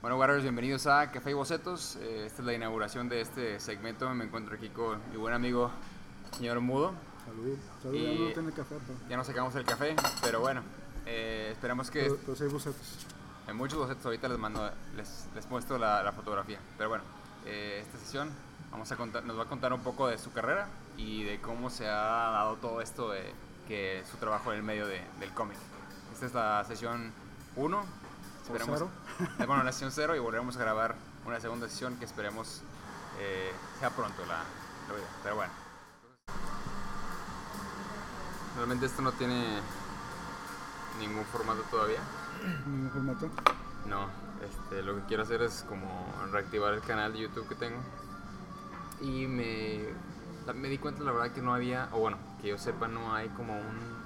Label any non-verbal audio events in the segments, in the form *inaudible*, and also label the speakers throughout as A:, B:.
A: Bueno, Warriors, bienvenidos a Café y Bocetos. Eh, esta es la inauguración de este segmento. Me encuentro aquí con mi buen amigo, señor Mudo.
B: Salud. Salud, ya no tiene café, pero,
A: Ya nos sacamos el café, pero bueno, eh, esperamos que
B: pero, pero hay bocetos.
A: en muchos bocetos ahorita les mando, les, les muestro la, la fotografía. Pero bueno, eh, esta sesión vamos a contar, nos va a contar un poco de su carrera y de cómo se ha dado todo esto de que su trabajo en el medio de- del cómic. Esta es la sesión 1. Esperemos,
B: cero.
A: eh, bueno, la *laughs* sesión 0 y volveremos a grabar una segunda sesión que esperemos eh, sea pronto la, la video. Pero bueno. Realmente esto no tiene ningún formato todavía. *clears throat*
B: Ningún formato.
A: No, este, lo que quiero hacer es como reactivar el canal de YouTube que tengo. Y me, la- me di cuenta, la verdad, que no había, o bueno, que yo sepa, no hay como un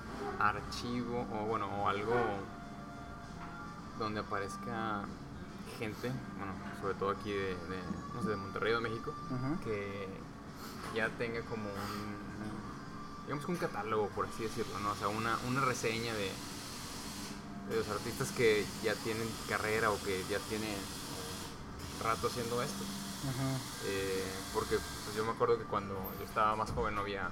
A: archivo o bueno, o algo donde aparezca gente, bueno, sobre todo aquí de, de, no sé, de Monterrey o de México, que ya tenga como un, digamos que un catálogo, por así decirlo, ¿no? O sea, una, una reseña de, de los artistas que ya tienen carrera o que ya tienen rato haciendo esto. Eh, porque pues, yo me acuerdo que cuando yo estaba más joven no había,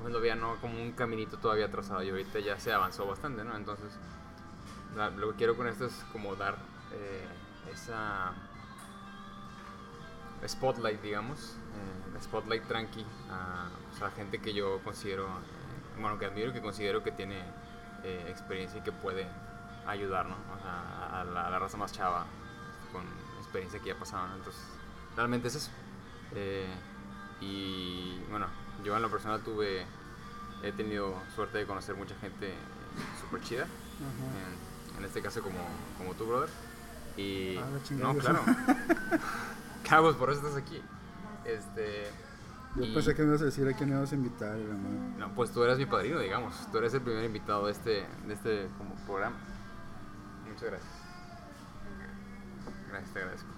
A: pues, no había no, como un caminito todavía trazado y ahorita ya se avanzó bastante, ¿no? Entonces, lo que quiero con esto es como dar eh, esa spotlight, digamos, eh, spotlight tranqui a, pues, gente que yo considero, eh, bueno, que admiro que considero que tiene experiencia y que puede ayudar, ¿no? O sea, a la, raza más chava con experiencia que ya pasaron. Entonces, realmente es eso. Eh, y bueno, yo en lo personal tuve, he tenido suerte de conocer mucha gente súper chida. En, en este caso como, como tú, brother. Y...
B: Ah, la chingada,
A: no, claro. *laughs* *laughs* Cabos, por eso estás aquí. Este...
B: Yo
A: y-
B: pensé que me ibas a decir a quién ibas a invitar, madre.
A: No, pues tú eres mi padrino, digamos. Tú eres el primer invitado de este, de este como programa. Muchas gracias. Gracias, te agradezco.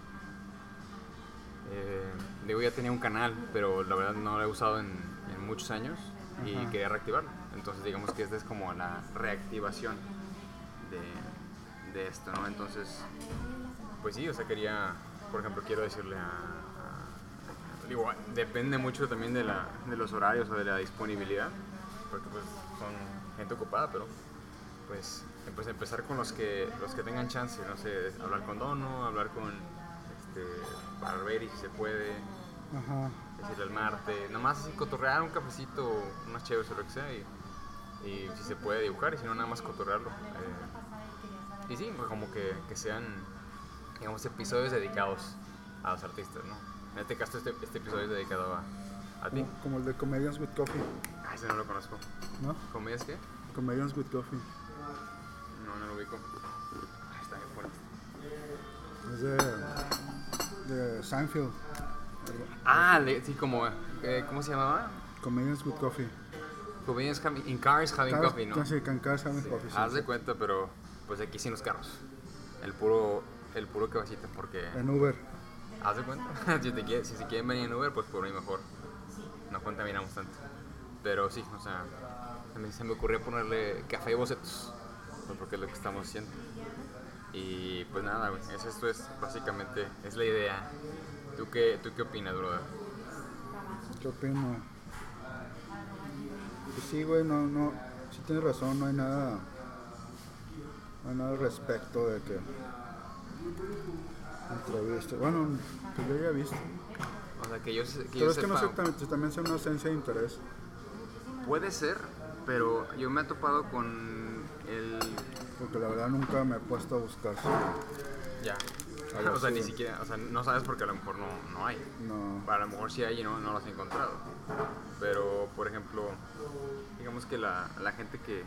A: Eh, digo, ya tenía un canal, pero la verdad no lo he usado en, en muchos años y
B: Ajá.
A: quería reactivarlo. Entonces, digamos que esta es como la reactivación de, de esto, ¿no? Entonces, pues sí, o sea, quería, por ejemplo, quiero decirle a. a- digo, depende mucho también de, la, de los horarios o de la disponibilidad, porque pues son gente ocupada, pero pues, pues empezar con los que, los que tengan chance, no sé, hablar con Dono, hablar con este, Barberi si se puede,
B: Ajá.
A: decirle al Marte, nomás así cotorrear un cafecito, unas chéves o lo que sea, y, y si se puede dibujar, y si no, nada más cotorrearlo. Eh, y sí, pues como que, que sean, digamos, episodios dedicados a los artistas, ¿no? En este caso, este, este episodio es dedicado a, a ti.
B: Como, como el de Comedians with Coffee,
A: Ah, ese no lo conozco.
B: ¿no?
A: ¿Comedias qué?
B: Comedians with Coffee.
A: No, no lo ubico. Ah, está bien fuerte.
B: Es de, de Seinfeld.
A: Ah, sí, como, eh, ¿cómo se llamaba?
B: Comedians with Coffee.
A: Comedians in Cars Having
B: Cars-
A: Coffee, ¿no?
B: Sí, can cars having coffee. sí,
A: Haz de cuenta, pero pues aquí sin los carros. El puro, el puro cabecita, porque
B: En Uber.
A: haz de cuenta. *laughs* si, te quiere- si se quieren venir en Uber, pues por mí mejor. No contaminamos tanto. Pero sí, o sea, a mí se me ocurrió ponerle café y bocetos, pues, porque es lo que estamos haciendo. Y pues nada, güey, es, esto es básicamente, es la idea. ¿Tú qué, tú qué opinas, brother?
B: ¿Qué opino? Pues sí, güey, no, no. Sí tienes razón, no hay nada. No hay nada al respecto de que. Entrevista. Bueno, que yo haya visto.
A: O sea, que yo, que
B: Pero
A: yo
B: es que no sé, también, también sea una ausencia de interés.
A: Puede ser, pero yo me he topado con el...
B: Porque la verdad nunca me he puesto a buscar.
A: Ya.
B: Algo *laughs*
A: O sea,
B: así.
A: ni siquiera, o sea, no sabes porque a lo mejor no, no hay.
B: No.
A: A lo mejor sí hay y no, no lo has encontrado. Pero, por ejemplo, digamos que la, la gente que,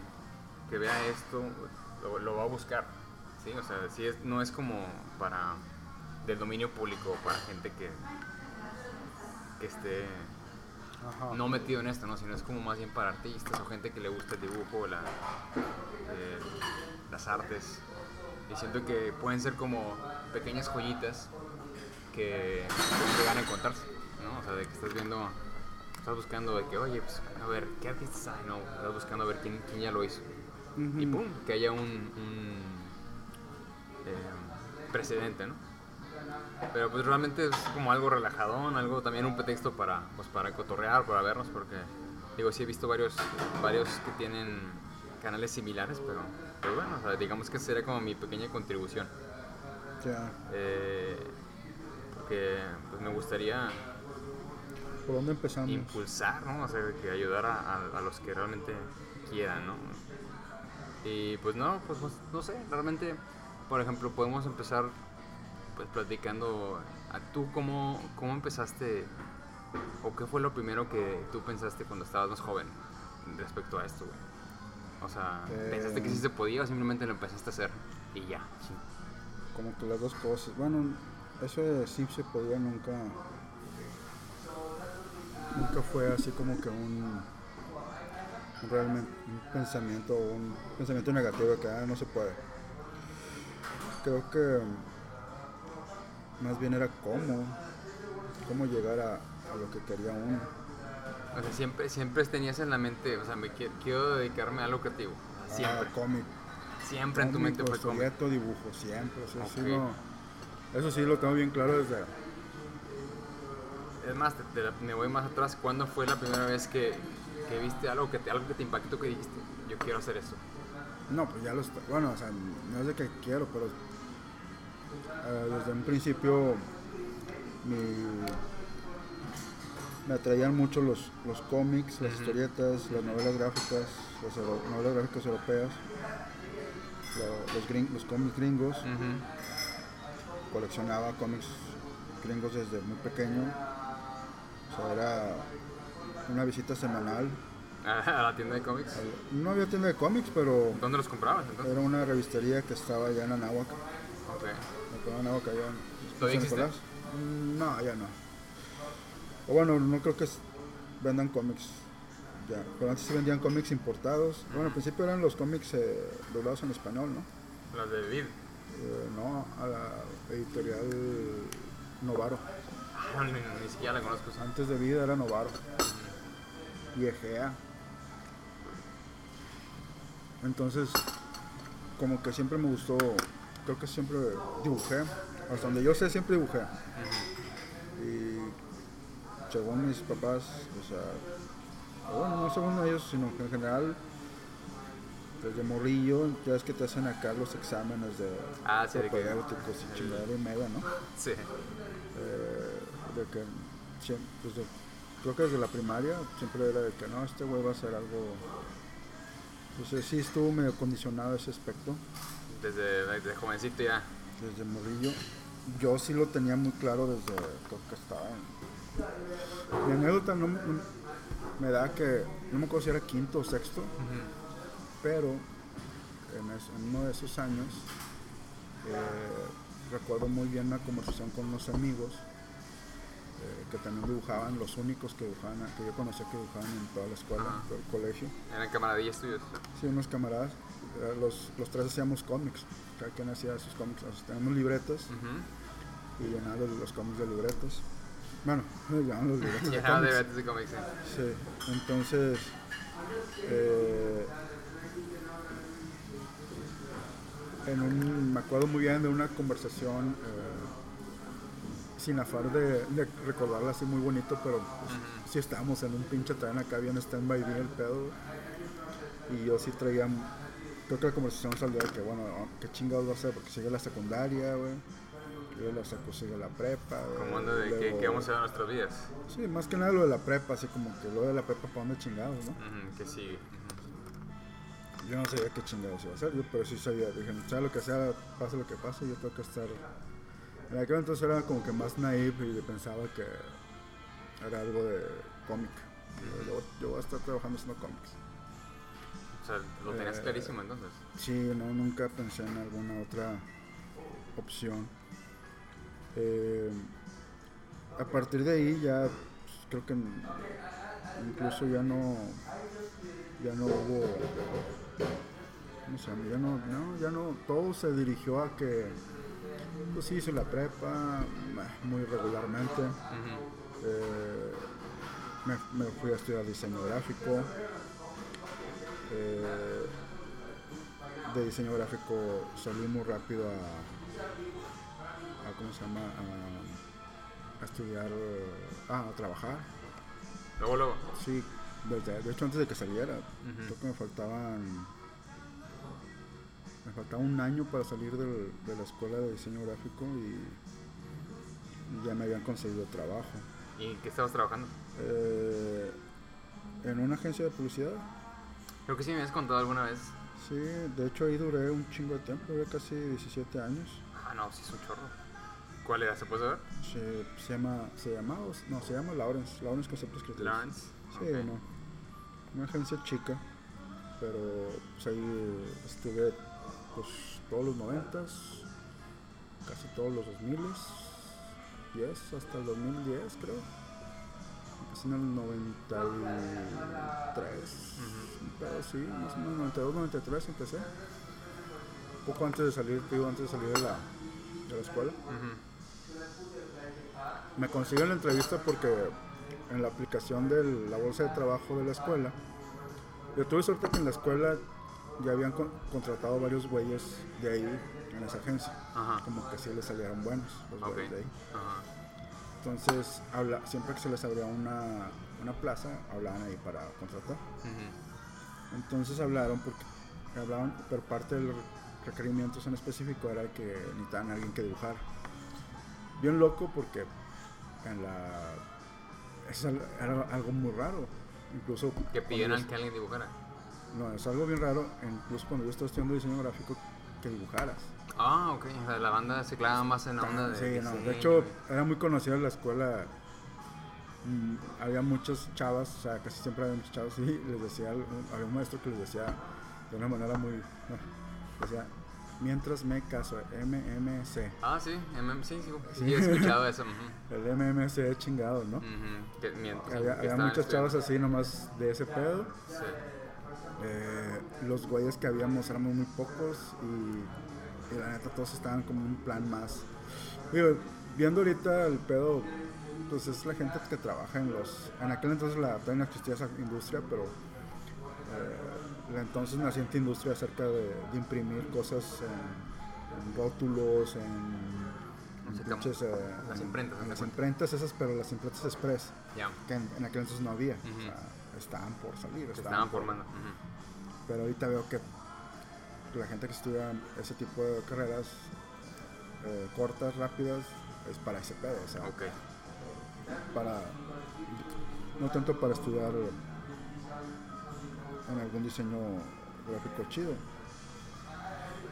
A: que vea esto lo, lo va a buscar. ¿sí? O sea, sí es, no es como para del dominio público, para gente que, que esté
B: Ajá.
A: no metido en esto, ¿no? sino es como más bien para artistas o gente que le gusta el dibujo, la, eh, las artes. Y siento que pueden ser como pequeñas joyitas que llegan a encontrarse, ¿no? O sea, de que estás viendo estás buscando de que, oye, pues, a ver, ¿qué artistas hay? No, estás buscando a ver quién, quién ya lo hizo. Y pum, que haya un, un, eh, precedente, ¿no? Pero pues realmente es como algo relajadón, algo también un pretexto para, pues, para cotorrear, para vernos, porque digo, sí he visto varios, varios que tienen canales similares, pero, pero bueno, o sea, digamos que sería como mi pequeña contribución.
B: Ya.
A: Eh, porque pues, me gustaría
B: ¿Por dónde empezamos?
A: impulsar, ¿no? O sea, que ayudar a, a- a los que realmente quieran, ¿no? Y pues no, pues pues, no sé, realmente, por ejemplo, podemos empezar pues platicando, a tú cómo, cómo empezaste o qué fue lo primero que tú pensaste cuando estabas más joven respecto a esto, güey. O sea, ¿pensaste que sí
B: Eh.
A: se podía o simplemente lo empezaste a hacer y ya? sí?
B: Como que las dos cosas. Bueno, eso de sí se podía nunca. Nunca fue así como que un. un realmente un pensamiento, un pensamiento negativo que ah, no se puede. Creo que más bien era cómo, cómo llegar a, a lo que quería uno.
A: O sea, siempre, siempre tenías en la mente, o sea, me qui- quiero dedicarme a algo creativo. Siempre.
B: Ah, cómic.
A: siempre en tu mente fue cómic.
B: dibujo, siempre. Eso, sí lo, eso sí lo tengo bien claro desde.
A: Es más, te- te- me voy más atrás. ¿Cuándo fue la primera vez que, que viste algo que, te, algo que te impactó que dijiste, yo quiero hacer esto?
B: No, pues ya lo. Bueno, o sea, no es de que quiero, pero eh, desde un principio mi- me atraían mucho los, los cómics, las historietas, las novelas gráficas, las euro- novelas gráficas europeas, la- los, gring- los cómics gringos. Coleccionaba cómics gringos desde muy pequeño. O sea, era una visita semanal. *laughs*
A: A la tienda de cómics.
B: No había tienda de cómics, pero
A: ¿Dónde los comprabas entonces?
B: era una revistería que estaba allá en Anáhuac.
A: Ok.
B: Me acuerdo en Anáhuac, allá en
A: ¿Todavía
B: San
A: existe?
B: Nicolás. Mm, No, ya no. O bueno, no creo que vendan cómics ya. Pero antes sí vendían cómics importados. Bueno, al principio eran los cómics eh, doblados en español, ¿no?
A: Las de Vid.
B: Eh, no, a la editorial Novaro.
A: Ah, ni, ni siquiera la conozco.
B: Antes de vida era Novaro. Y Egea. Entonces, como que siempre me gustó, creo que siempre dibujé. Hasta donde yo sé, siempre dibujé. Y según mis papás, o sea, bueno, no según ellos, sino que en general, desde morrillo, ya es que te hacen acá los exámenes de
A: Ah, sí,
B: propedéuticos y chingadera y media, ¿no?
A: Sí.
B: eh, de que desde- creo que desde la primaria siempre era de que no, este güey va a hacer algo. Entonces sí estuvo medio condicionado ese aspecto
A: Desde, desde jovencito ya.
B: desde morrillo. Yo sí lo tenía muy claro desde que estaba en... Mi anécdota no, no- me da que, no me acuerdo si era quinto o sexto, pero en, es- en uno de esos años eh, recuerdo muy bien una conversación con unos amigos eh, que también dibujaban, los únicos que dibujaban, que yo conocía que dibujaban en toda la escuela,
A: Ajá.
B: todo el colegio.
A: Eran camaradillas tuyos.
B: Sí, unos camaradas, los, los tres hacíamos cómics, cada quien hacía sus cómics, o sea, teníamos libretas
A: Ujú.
B: y llenaban los, los cómics de libretas. Bueno, llenaban los *laughs* libretas de cómics.
A: de cómics. sí.
B: Sí, entonces eh, en un, me acuerdo muy bien de una conversación eh, sin afán de, de recordarla así muy bonito, pero pues, sí estábamos en un pinche tren acá bien stand-by bien el pedo y yo sí traía, creo que la conversación salió de que bueno, qué chingados va a hacer porque sigue la secundaria, güey. Sigue la, secu- sigue la prepa, güey,
A: Como anda de
B: luego-
A: que vamos a ver nuestras vidas.
B: Sí, más que nada lo de la prepa, así como que lo de la prepa para dónde chingados, ¿no?
A: Ujú, que sí.
B: Yo no sabía qué chingados iba a hacer, yo, pero sí sabía, dije, sea lo que sea, pase lo que pase, yo tengo que estar... En aquel entonces era como que más naive y pensaba que era algo de cómic. Yo, yo- yo voy a estar trabajando haciendo cómics.
A: Sea, lo tenías
B: Eh,
A: clarísimo entonces.
B: Sí, no, nunca pensé en alguna otra opción. Eh, a partir de ahí ya pues, creo que incluso ya no ya no hubo ¿cómo se llama? ya no, no, ya no todo se dirigió a que pues sí hice la prepa eh, muy regularmente eh, me fui a estudiar diseño gráfico. Eh, de diseño gráfico salí muy rápido a, a ¿cómo se llama? A, a estudiar, ah, a trabajar.
A: Luego, luego.
B: Sí, desde- de hecho antes de que saliera, creo que me faltaban, me faltaba un año para salir del- de la escuela de diseño gráfico y, ya me habían conseguido trabajo.
A: ¿Y qué estabas trabajando?
B: Eh, en una agencia de publicidad.
A: Creo que sí me habías contado alguna vez.
B: Sí, de hecho ahí duré un chingo de tiempo, duré casi 17 años.
A: Ah, no, sí es un chorro. ¿Cuál era? ¿Se puede saber?
B: Se, se llama, se llama, no, se llama Lawrence, Lawrence Conceptos Creativos.
A: Lawrence.
B: Sí,
A: Ok.
B: no. Una agencia chica, pero pues ahí estuve pues todos los noventas, casi todos los 2000 10 hasta el 2010 creo. Empecé en el 93, pero sí, más o menos 92, 93 empecé. Poco antes de salir, digo, antes de salir de la, de la escuela. Me consiguieron la entrevista porque en la aplicación de la bolsa de trabajo de la escuela, yo tuve suerte que en la escuela ya habían con- contratado varios güeyes de ahí en esa agencia.
A: Ajá.
B: Como que sí les salieron buenos los güeyes de ahí.
A: Ajá.
B: Entonces, habla, siempre que se les abría una, una plaza, hablaban ahí para contratar. Entonces hablaron porque hablaban, pero parte de los requerimientos en específico era que necesitaban a alguien que dibujara. Bien loco porque en la es era algo muy raro. Incluso
A: Que pidieran que alguien dibujara.
B: no, es algo bien raro, incluso cuando yo estaba estudiando diseño gráfico que dibujaras.
A: Ah, ok. O sea, la banda se clava más en la onda de.
B: Sí, no, de hecho era muy conocida en la escuela. Mm, había muchas chavas, o sea, casi siempre había muchas chavas *laughs* y les decía, había un maestro que les decía de una manera muy, decía, mientras me caso, MMC.
A: Ah, sí, MM, sí, sí, he escuchado *laughs* eso.
B: El MMC chingado, ¿no?
A: Ujú, que mientras-
B: Había, había muchas chavas así nomás de ese pedo.
A: Sí.
B: Eh, los güeyes que habíamos éramos muy pocos y, y la neta todos estaban como un plan más. Digo, viendo ahorita el pedo, pues es la gente que trabaja en los... En aquel entonces la, todavía no existía esa industria, pero eh, la entonces naciente industria acerca de, de imprimir cosas en, en rótulos, en... pinches, eh,
A: las
B: en-
A: imprentas,
B: en las imprentas esas, pero las imprentas express,
A: Ya.
B: que en, en aquel entonces no había.
A: Ujú.
B: o sea, estaban por salir. Estaban
A: estaban
B: por-
A: formando. ujú.
B: pero ahorita veo que la gente que estudia ese tipo de carreras eh, cortas, rápidas, es para ese pedo, o sea,
A: Ok.
B: Para no tanto para estudiar en algún diseño gráfico chido.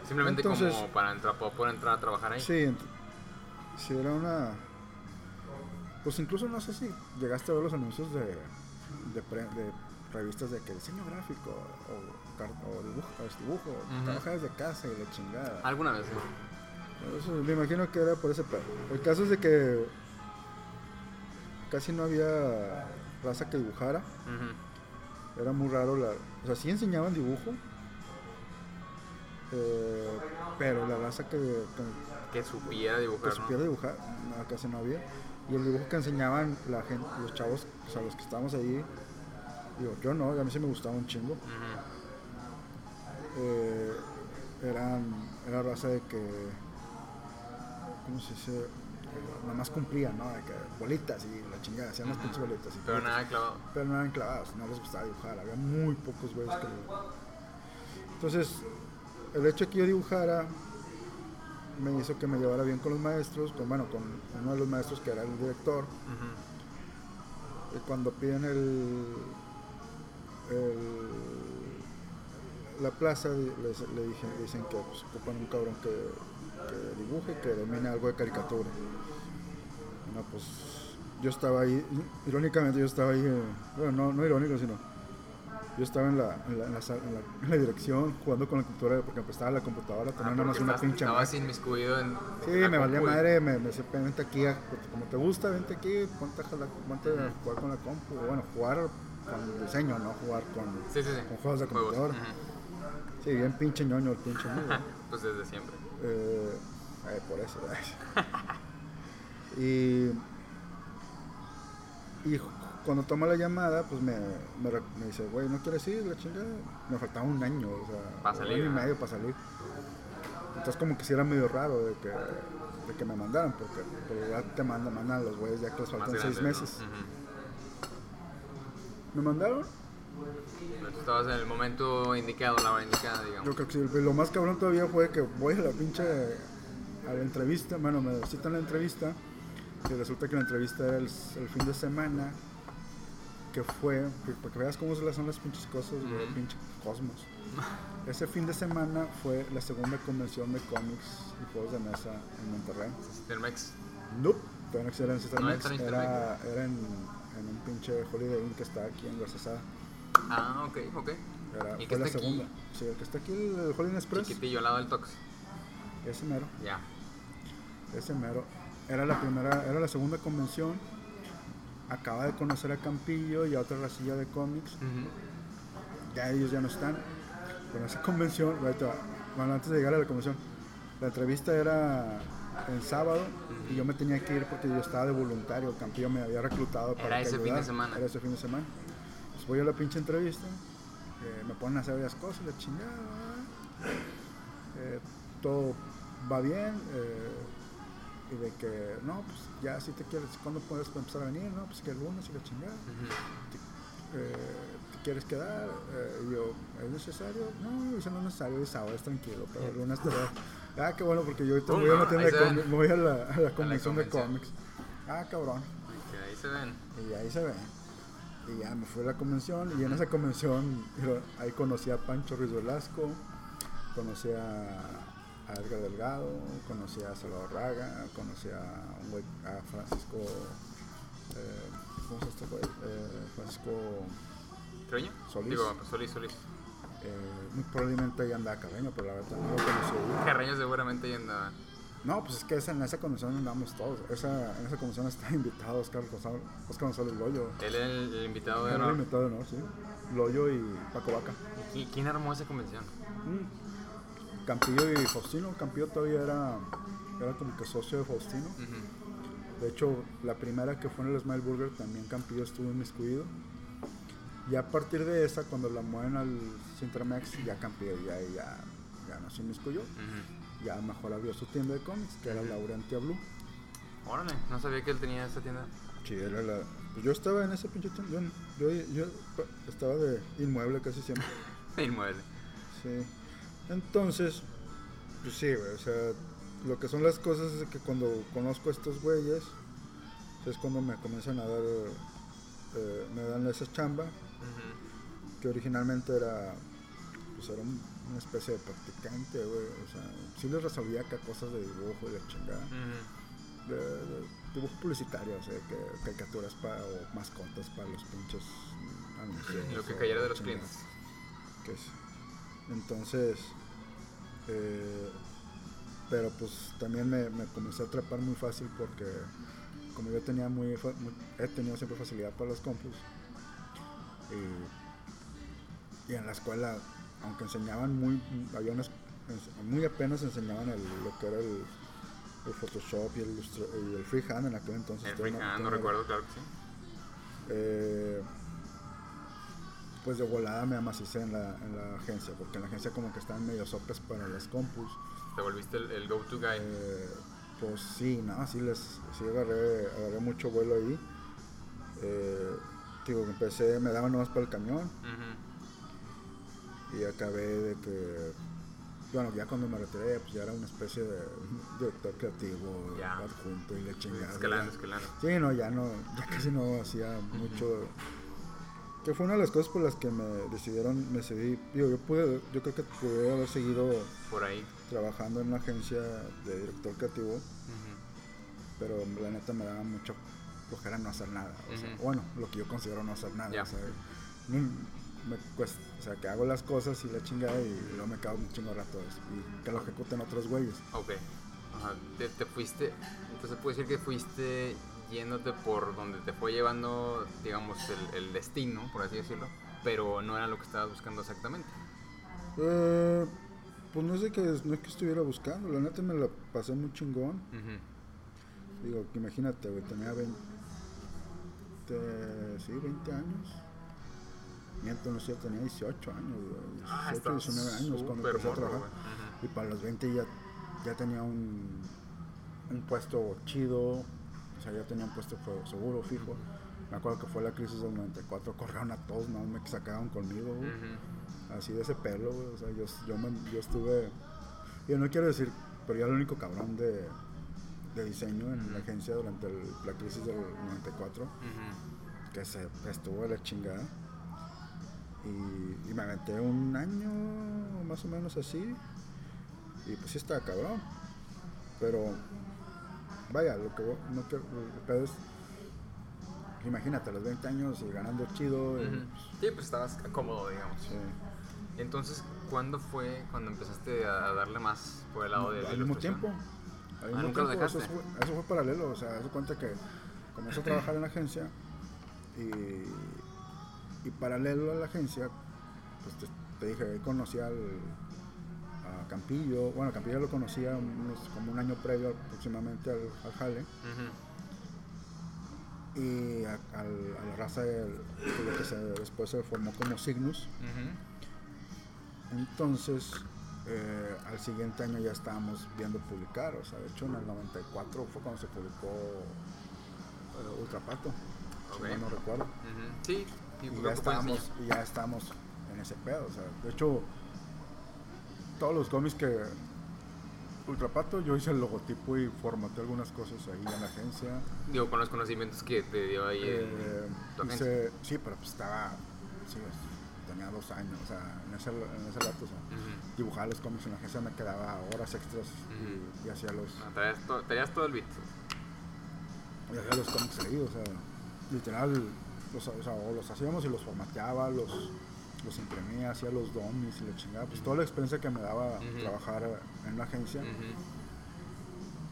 A: Simplemente
B: Entonces-
A: como para entrar, poder entrar a trabajar ahí.
B: Sí, si era una pues incluso no sé si llegaste a ver los anuncios de de, pre- de revistas de que diseño gráfico o, dibujo, dibujo trabaja desde casa y la chingada.
A: Alguna vez.
B: Eso, me imagino que era por ese pedo. El caso es de que casi no había raza que dibujara. Era muy raro la... O sea, sí enseñaban dibujo. eh, pero la raza que, que,
A: Que supiera
B: que
A: dibujar, ¿no?
B: supiera dibujar, no, casi no había. Y el dibujo que enseñaban la gente, los chavos, o sea, los que estábamos ahí, digo, yo no, a mí sí me gustaba un chingo. Eh, eran, era raza de que, ¿cómo se dice? Nada más cumplían, ¿no? De que bolitas y la chingada, hacían las
A: Ujú.
B: pinches bolitas. y
A: Pero
B: bolitas.
A: nada clavado.
B: Pero no eran clavados, no les gustaba dibujar, había muy pocos güeyes que Entonces, el hecho de que yo dibujara me hizo que me llevara bien con los maestros, con, bueno, con uno de los maestros que era el director, y cuando piden el, el- la plaza, les, le dije, dicen que pues, ocupan un cabrón que, que dibuje, que domine algo de caricatura. No, pues yo estaba ahí, irónicamente yo estaba ahí, eh, bueno, no, no irónico, sino yo estaba en la, en la, en la sal- en la- en la dirección jugando con la computadora porque empezaba la computadora, tenía
A: Ah,
B: nada más una pinche
A: Estabas
B: máquina.
A: inmiscuido en.
B: Sí, me valía madre, me, me decía, vente aquí, a- como te gusta, vente aquí, ponte a, ponte a jugar con la compu, bueno, jugar con diseño, no jugar con,
A: Sí, sí, sí.
B: con juegos de computadora. Sí, bien pinche ñoño el pinche mío. *laughs*
A: Pues desde siempre.
B: Eh, eh, por eso. *laughs* y, y cuando toma la llamada, pues me, me, re- me dice, güey, ¿no quieres ir? La chingada. Me faltaba un año, o sea,
A: Pa'
B: un
A: salir,
B: año y medio para salir. Entonces, como que sí era medio raro de que, de que me mandaran, porque por general te mandan, mandan a los güeyes ya que les faltan seis meses. Me mandaron,
A: estabas en el momento indicado, la hora indicada, digamos.
B: yo creo que sí. Lo más cabrón todavía fue que voy a la pinche a la entrevista, bueno, me citan la entrevista y resulta que la entrevista era el, el fin de semana que fue, para que veas cómo se las son las pinches cosas, güey,
A: Ujú.
B: pinche cosmos. Ese fin de semana fue la segunda convención de cómics y juegos de mesa en Monterrey.
A: Telmex.
B: Nope, todavía no existía en César
A: No era en
B: era, era en, en un pinche Holiday Inn que está aquí en Garzazada.
A: Ah, ok, ok.
B: Era,
A: ¿Y que
B: fue la
A: está aquí?
B: segunda. Sí, el que está aquí, el, el Holiday Express,
A: Chiquitillo al lado del Tox.
B: ese mero.
A: Ya.
B: Ese mero. Era la primera, era la segunda convención. Acaba de conocer a Campillo y a otra racilla de cómics. Ya ellos ya no están. Con esa convención, bueno, antes de llegar a la convención, la entrevista era en sábado y yo me tenía que ir porque yo estaba de voluntario. Campillo me había reclutado para
A: Era
B: que
A: ese fin de semana.
B: Era ese fin de semana. Voy a la pinche entrevista, eh, me ponen a hacer varias cosas, la chingada. eh, todo va bien. eh, y de que, no, pues ya si te quieres, ¿cuándo puedes empezar a venir? No, pues que el lunes y la chingada. ¿Te quieres quedar? Y yo, ¿es necesario? No, eso no es necesario, es sábado, es tranquilo, pero el lunes te voy a- *laughs* Ah, qué bueno, porque yo ahorita voy a
A: no,
B: la tienda de
A: ven.
B: cómics, me voy a la, a la convención de cómics. Ah, cabrón.
A: Ahí se ven.
B: Y ahí se ve. Y ya me fui a la convención y en esa convención ahí conocí a Pancho Ruiz Velasco, conocí a, a Edgar Delgado, conocí a Salvador Raga, conocí a, un güey, a Francisco, eh, ¿cómo se llama este güey? Eh, Francisco,
A: ¿Treño?
B: Solís.
A: Digo, pues, Solís, Solís.
B: eh, muy probablemente ahí andaba Cabeño, pero la verdad no lo conocí.
A: Carreño seguramente ahí andaba.
B: No, pues es que esa- en esa convención andamos todos. Esa, en esa convención está *laughs* invitado Oscar González, Oscar González Loyo.
A: Él era el, el invitado de
B: Era el
A: honor.
B: invitado de honor, sí. Loyo y Paco Vaca.
A: ¿Qui- ¿Quién armó esa convención?
B: Mm. Campillo y Faustino. Campillo todavía era, era como que socio de Faustino. De hecho, la primera que fue en el Smile Burger también Campillo estuvo inmiscuido. Y a partir de esa, cuando la mueven al Cintramex, ya Campillo ya, ya, ya no se inmiscuyó. Ya mejor abrió su tienda de cómics, que era Laurentia Blue.
A: Órale, no sabía que él tenía esa tienda.
B: Sí, era la... Pues yo estaba en ese pinche tienda. Yo, yo, yo estaba de inmueble casi siempre. *laughs*
A: Inmueble.
B: Sí. Entonces, pues sí, güey, o sea, lo que son las cosas es que cuando conozco a estos güeyes, es cuando me comienzan a dar, eh, me dan esa chamba, que originalmente era, pues era un- una especie de practicante, güey, o sea, sí les resolvía acá cosas de dibujo y la chingada,
A: Ujú.
B: de, de dibujo publicitario, o sea, que caricaturas para, o mascotas para los pinches anuncios.
A: Lo que cayera de los
B: chingada.
A: clientes.
B: que es. Entonces, eh, pero pues también me, me comencé a atrapar muy fácil porque como yo tenía muy, muy- he tenido siempre facilidad para los compus y, y en la escuela aunque enseñaban muy había unas muy apenas enseñaban el, lo que era el, el Photoshop y el, y el freehand en aquel entonces
A: El freehand, no recuerdo, claro que sí.
B: eh, pues de volada me amacicé en la, en la agencia, porque en la agencia como que estaban medio sopes para las compus.
A: Te volviste el, el go-to guy.
B: Eh, pues sí, no, sí, les, sí agarré, agarré mucho vuelo ahí. Eh, digo, empecé, me daban nomás para el camión
A: Ujú.
B: Y acabé de que, bueno, ya cuando me retiré, pues ya era una especie de director creativo,
A: Ya.
B: adjunto y la chingada.
A: Escalando, escalando.
B: Sí, no, ya no, ya casi no hacía mucho. Que fue una de las cosas por las que me decidieron, me decidí, digo, yo pude, yo creo que pude haber seguido
A: Por ahí.
B: trabajando en una agencia de director creativo, pero la neta me daba mucho flojera no hacer nada. O sea,
A: Ujú.
B: bueno, lo que yo considero no hacer nada.
A: Ya.
B: O, sea, no- me cuesta- o sea, que hago las cosas y la chingada y luego me cago un chingo de rato y que lo ejecuten otros güeyes.
A: Ok. Ajá. Te, te fuiste. Entonces puede decir que fuiste yéndote por donde te fue llevando, digamos, el, el destino, por así decirlo. Pero no era lo que estabas buscando exactamente.
B: Eh, pues no sé que no es que estuviera buscando, la neta me la pasé muy chingón.
A: Ujú.
B: Digo, que imagínate, güey, tenía 20, 20, sí, 20 años. Miento, no sé, tenía 18 años, güey,
A: Ah,
B: 18,
A: estabas
B: 19 años cuando empecé a trabajar. Y para los 20 ya, ya tenía un, un puesto chido, o sea, ya tenía un puesto seguro, fijo. Me acuerdo que fue la crisis del 94, corrieron a todos, no me sacaron conmigo, güey. Así de ese pelo, güey. O sea, yo, yo, me- yo estuve. Yo no quiero decir, pero yo era el único cabrón de, de diseño en la agencia durante el- la crisis del 94,
A: Ujú.
B: que se estuvo de la chingada. Y, y me aventé un año más o menos así. Y pues sí estaba cabrón. Pero, vaya, lo que no quiero. Pedo es. Imagínate, a los 20 años y ganando chido. y,
A: Ujú. Sí, pues estabas cómodo, digamos.
B: sí.
A: Entonces, ¿cuándo fue cuando empezaste a darle más por el lado de la
B: al mismo tiempo. Al
A: Ah,
B: mismo
A: ¿nunca lo
B: tiempo, eso,
A: dejaste?
B: fue, eso fue paralelo, o sea, de cuenta que comencé a trabajar en la agencia y, y paralelo a la agencia, pues te, te dije, conocí al, a Campillo, bueno, Campillo lo conocía unos, como un año previo aproximadamente al, al Jale y a, la raza que lo que se, después se formó como Signus.
A: Ujú.
B: Entonces, eh, al siguiente año ya estábamos viendo publicar, o sea, de hecho en el 94 fue cuando se publicó eh, Ultrapato, si no recuerdo.
A: Sí,
B: Y ya,
A: diseño.
B: y ya estábamos en ese pedo, o sea, de hecho, todos los cómics que Ultrapato, yo hice el logotipo y formateé algunas cosas ahí en la agencia.
A: Digo, con los conocimientos que te dio ahí en
B: Eh,
A: tu agencia.
B: hice, sí, pero pues estaba, sí, tenía dos años, o sea, en ese, en ese rato, o sea, dibujaba los cómics en la agencia, me quedaba horas extras y, y hacía los,
A: No, traías, to- todo el beat.
B: y hacía los cómics ahí, o sea, literal, los, o sea, o los hacíamos y los formateaba, los, los imprimía, hacía los dummies y la chingada, pues toda la experiencia que me daba trabajar en la agencia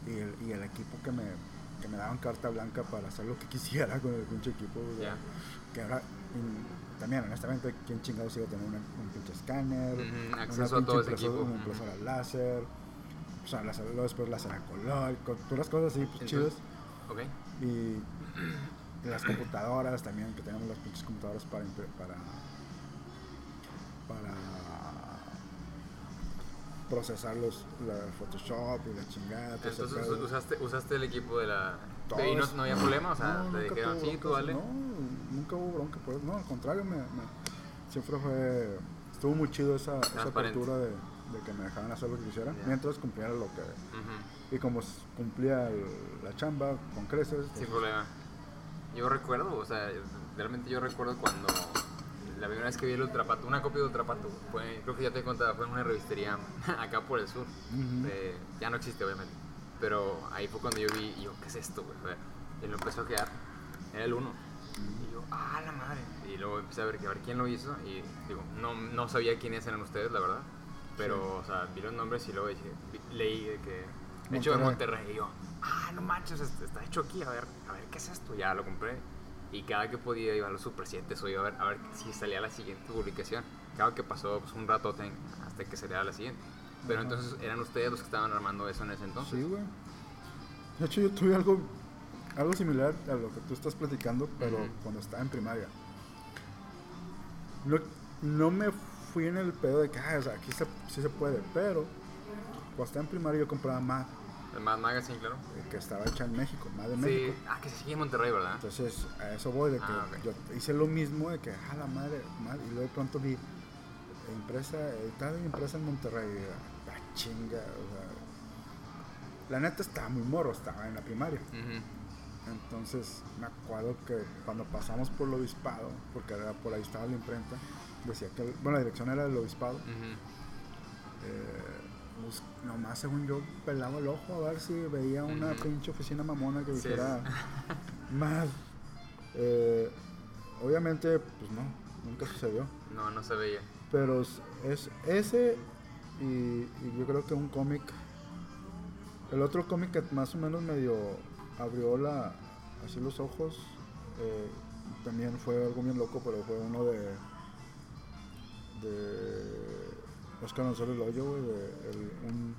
B: y, el, y el equipo que me, que me daban carta blanca para hacer lo que *laughs* quisiera con el pinche equipo, o sea,
A: Ya.
B: que ahora, también honestamente, ¿quién chingados iba a tener una- un pinche escáner?
A: Ujú,
B: una
A: acceso a
B: pinche
A: todo ese equipo.
B: Una impresora láser, o sea, láser, después láser a color, con puras cosas así, pues, chidas.
A: Entonces, Ok.
B: Y las computadoras también, que tenemos las pinches computadoras para, para, para procesar los, la Photoshop y la chingada.
A: Entonces usaste, usaste el equipo de la... ¿Y no, había problema? O sea,
B: no,
A: te dijeron, sí, tú dale.
B: No, nunca hubo bronca por eso. No, al contrario, me, me- siempre fue. Estuvo muy chido esa, esa apertura de, de que me dejaban hacer lo que quisiera,
A: Ya.
B: mientras cumpliera lo que. Y como cumplía el- la chamba con creces,
A: Sin
B: pues,
A: problema. Yo recuerdo, o sea, realmente yo recuerdo cuando la primera vez que vi el Ultrapato, una copia de Ultrapato, fue, creo que ya te contaba, fue en una revistería *laughs* acá por el sur. De- ya no existe, obviamente. Pero ahí fue cuando yo vi, y yo, ¿qué es esto, güey? Y lo empezó a quedar, era el uno. Y yo, ah, la madre. Y luego empecé a ver, a ver quién lo hizo. Y digo, no, no sabía quiénes eran ustedes, la verdad. Pero, o sea, vi los nombres y luego dije, leí de que. Hecho en
B: Monterrey.
A: Monterrey. Y yo, ah, no manches, est- está hecho aquí. A ver, a ver, ¿qué es esto? Ya lo compré. Y cada que podía iba a los Super 7 o iba a ver, a ver si salía la siguiente publicación. Cada que pasó pues, un rato hasta que salía la siguiente. Pero
B: Ajá.
A: entonces eran ustedes los que estaban armando eso en ese entonces.
B: Sí, güey. De hecho, yo tuve algo, algo similar a lo que tú estás platicando, pero cuando estaba en primaria. No, no me fui en el pedo de que, ah, o sea, aquí se, sí se puede, pero cuando estaba en primaria yo compraba MAD,
A: El Mad Magazine, claro.
B: eh, que estaba hecha en México, MAD de
A: Sí.
B: México.
A: Ah, que se sigue en Monterrey, ¿verdad?
B: Entonces, a eso voy, de que
A: Ah,
B: yo hice lo mismo, de que, ah, la madre, madre, y luego de pronto vi impresa, editada y impresa en Monterrey, la chinga, o sea, la neta estaba muy morro, estaba en la primaria. Entonces me acuerdo que cuando pasamos por el obispado, porque era por ahí estaba la imprenta, decía que, bueno, la dirección era del obispado, eh, bus- nomás según yo pelaba el ojo a ver si veía una pinche oficina mamona que
A: Sí.
B: dijera *laughs* más. Eh, obviamente, pues no, nunca sucedió.
A: No, no se veía.
B: Pero es, es ese y, y yo creo que un cómic. El otro cómic que más o menos medio abrió la, así los ojos. eh, también fue algo bien loco, pero fue uno de. de. Oscar González Loyo, güey, de el- un,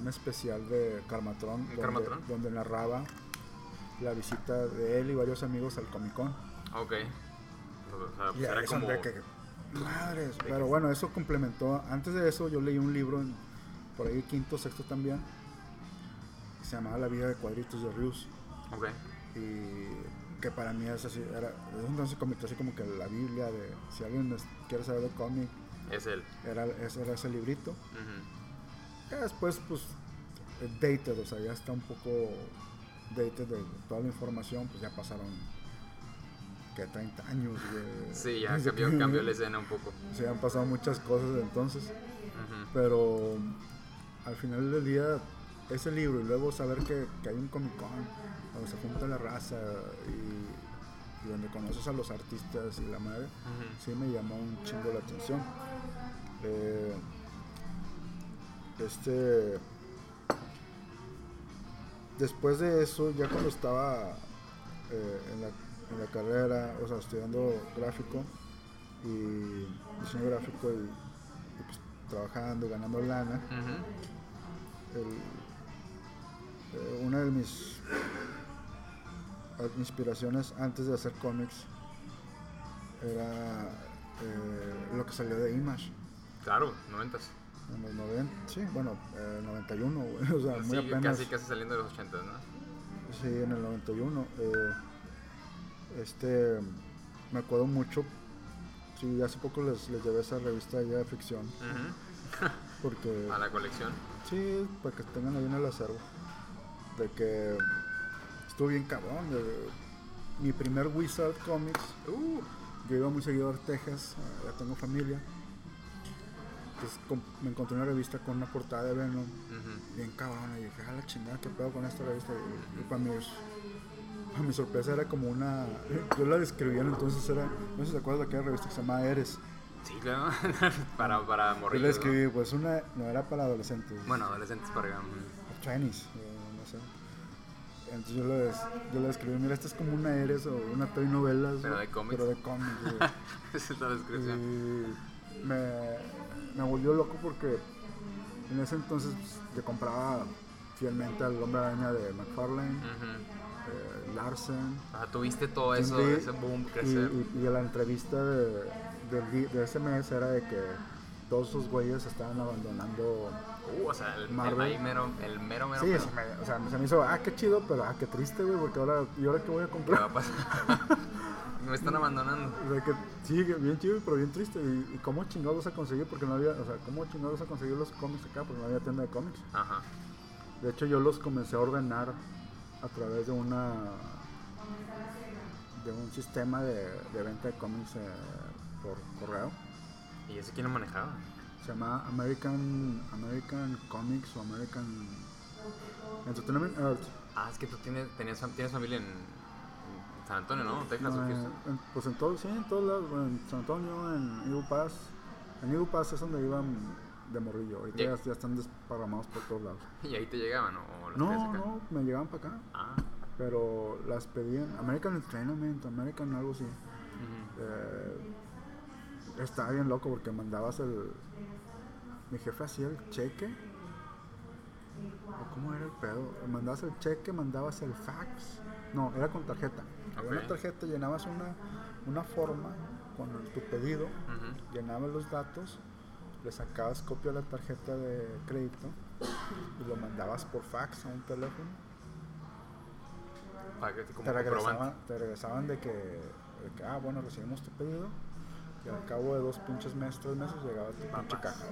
B: un especial de Carmatrón.
A: ¿De
B: donde,
A: Carmatrón?
B: donde narraba la visita de él y varios amigos al Comic Con.
A: Ok. O sea, pues
B: Y
A: era como...
B: de que, madres.
A: de
B: Pero
A: que-
B: bueno, eso complementó. Antes de eso, yo leí un libro, en- por ahí quinto, sexto también, que se llamaba La vida de cuadritos de Rius.
A: Ok.
B: Y que para mí es así, era, entonces convirtió así como que la Biblia de, si alguien quiere saber de cómic,
A: Es él.
B: era, ese era ese librito. Ya después, pues, dated, o sea, ya está un poco dated de toda la información, pues ya pasaron, que 30 años, güey.
A: Sí, ya *laughs* cambió, cambió la escena un poco.
B: Se han pasado muchas cosas desde entonces, pero al final del día, ese libro y luego saber que, que hay un Comic Con donde se junta la raza y donde conoces a los artistas y la madre, sí me llamó un chingo la atención. Eh, este. Después de eso, ya cuando estaba eh, en, la, en la carrera, o sea, estudiando gráfico y diseño gráfico y, y, pues, trabajando, ganando lana, el- eh, una de mis inspiraciones antes de hacer cómics era eh, lo que salió de Image
A: Claro, noventas.
B: en los 90, sí, bueno, eh, 91, güey, *laughs* o sea, muy
A: Sí,
B: apenas.
A: casi, casi saliendo de los ochentas, ¿no?
B: Sí, en el 91. eh, este, me acuerdo mucho, sí, hace poco les, les llevé esa revista ya de ficción, *laughs* porque,
A: A la colección.
B: sí, para que tengan ahí en el acervo, de que estuvo bien cabrón, de, mi primer Wizard Comics,
A: Uh,
B: yo iba muy seguido a Texas, eh, ya tengo familia, entonces com- me encontré una revista con una portada de Venom, bien cabrón, y dije, ah, la chingada, qué pedo con esta revista. Y, y para, mi, para mi sorpresa era como una. Yo la describía entonces, era. No sé si te acuerdas de aquella revista que se llama Eres.
A: Sí, claro. *laughs* para, para
B: Yo
A: morir.
B: la escribí, pues una. No era para adolescentes.
A: Bueno, adolescentes para
B: Chinese, o no sé. Entonces yo des- yo la escribí, mira, esta es como una Eres o una Toy Novelas.
A: Pero de cómics.
B: Pero de cómics, güey. *laughs*
A: Esa es la descripción.
B: Y me, me volvió loco porque en ese entonces pues, yo compraba fielmente al Hombre Araña de McFarlane,
A: Ujú.
B: eh, Larsen.
A: Sea, tuviste todo eso,
B: Lee,
A: ese boom crecer.
B: y, y la entrevista de, de ese mes era de que todos esos güeyes estaban abandonando.
A: Uh, o sea, el, el,
B: Marvel.
A: ahí mero, el mero, mero,
B: Sí,
A: mero.
B: se me, o sea, se me hizo, ah, qué chido, pero ah, qué triste, güey, porque ahora, ¿y ahora qué voy a
A: ¿Qué va
B: comprar?
A: a pasar? *laughs* Me están abandonando.
B: O sea, que sí, bien chido, pero bien triste. ¿Y, y cómo chingados vas a conseguir? Porque no había, o sea, ¿cómo chingados vas a conseguir los cómics acá? Porque no había tienda de cómics.
A: Ajá.
B: De hecho, yo los comencé a ordenar a través de una de un sistema de, de venta de cómics eh, por correo.
A: ¿Y ese quién lo manejaba?
B: Se llama American American Comics o American Entertainment Earth.
A: Ah, es que tú tienes, tenías, tienes familia en, en San Antonio, ¿no? Texas o Houston.
B: en- pues en todo, sí, en todos lados, bueno, en San Antonio, en Eagle Pass. En Eagle Pass es donde iban de morrillo. Ahorita
A: Ya.
B: ya, ya están desparramados por todos lados. *laughs*
A: Y ahí te llegaban. ¿O las
B: No, no, me llegaban para acá.
A: Ah.
B: Pero las pedían American Entertainment, American algo así. Eh, estaba bien loco porque mandabas el. Mi jefe hacía el cheque. ¿O ¿Cómo era el pedo? Mandabas el cheque, mandabas el fax. No, era con tarjeta. Había. Una tarjeta, llenabas una, una forma con tu pedido, llenabas los datos, le sacabas copia de la tarjeta de crédito y lo mandabas por fax a un teléfono. Te regresaban, te regresaban de que, de que, ah, bueno, recibimos tu pedido y al cabo de dos pinches meses, tres meses llegaba tu pinche caja.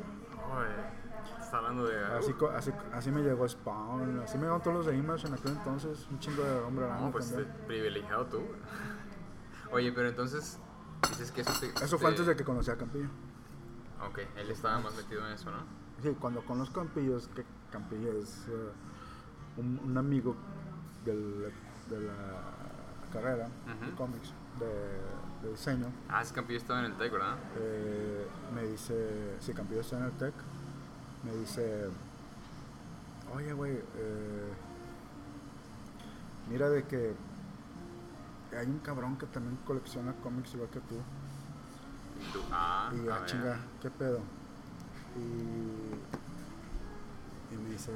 A: Está hablando de.
B: Así, así, así me llegó Spawn, así me llegaron todos los de Image en aquel entonces, un chingo de hombre
A: No, pues eh, privilegiado tú. Oye, pero entonces dices que eso te.
B: Eso fue antes de que conocí a Campillo.
A: Ok, él estaba más metido en eso, ¿no?
B: Sí, cuando conozco a Campillo, es que Campillo es eh, un, un amigo del- de la carrera de cómics, de, de diseño.
A: Ah, ese Campillo estaba en el TEC, ¿verdad?
B: Eh, me dice, si Campillo está en el TEC, me dice, oye, güey, eh, mira de que hay un cabrón que también colecciona cómics igual que tú.
A: Y tú, ah,
B: y ah, chinga, ¿qué pedo? Y, y me dice,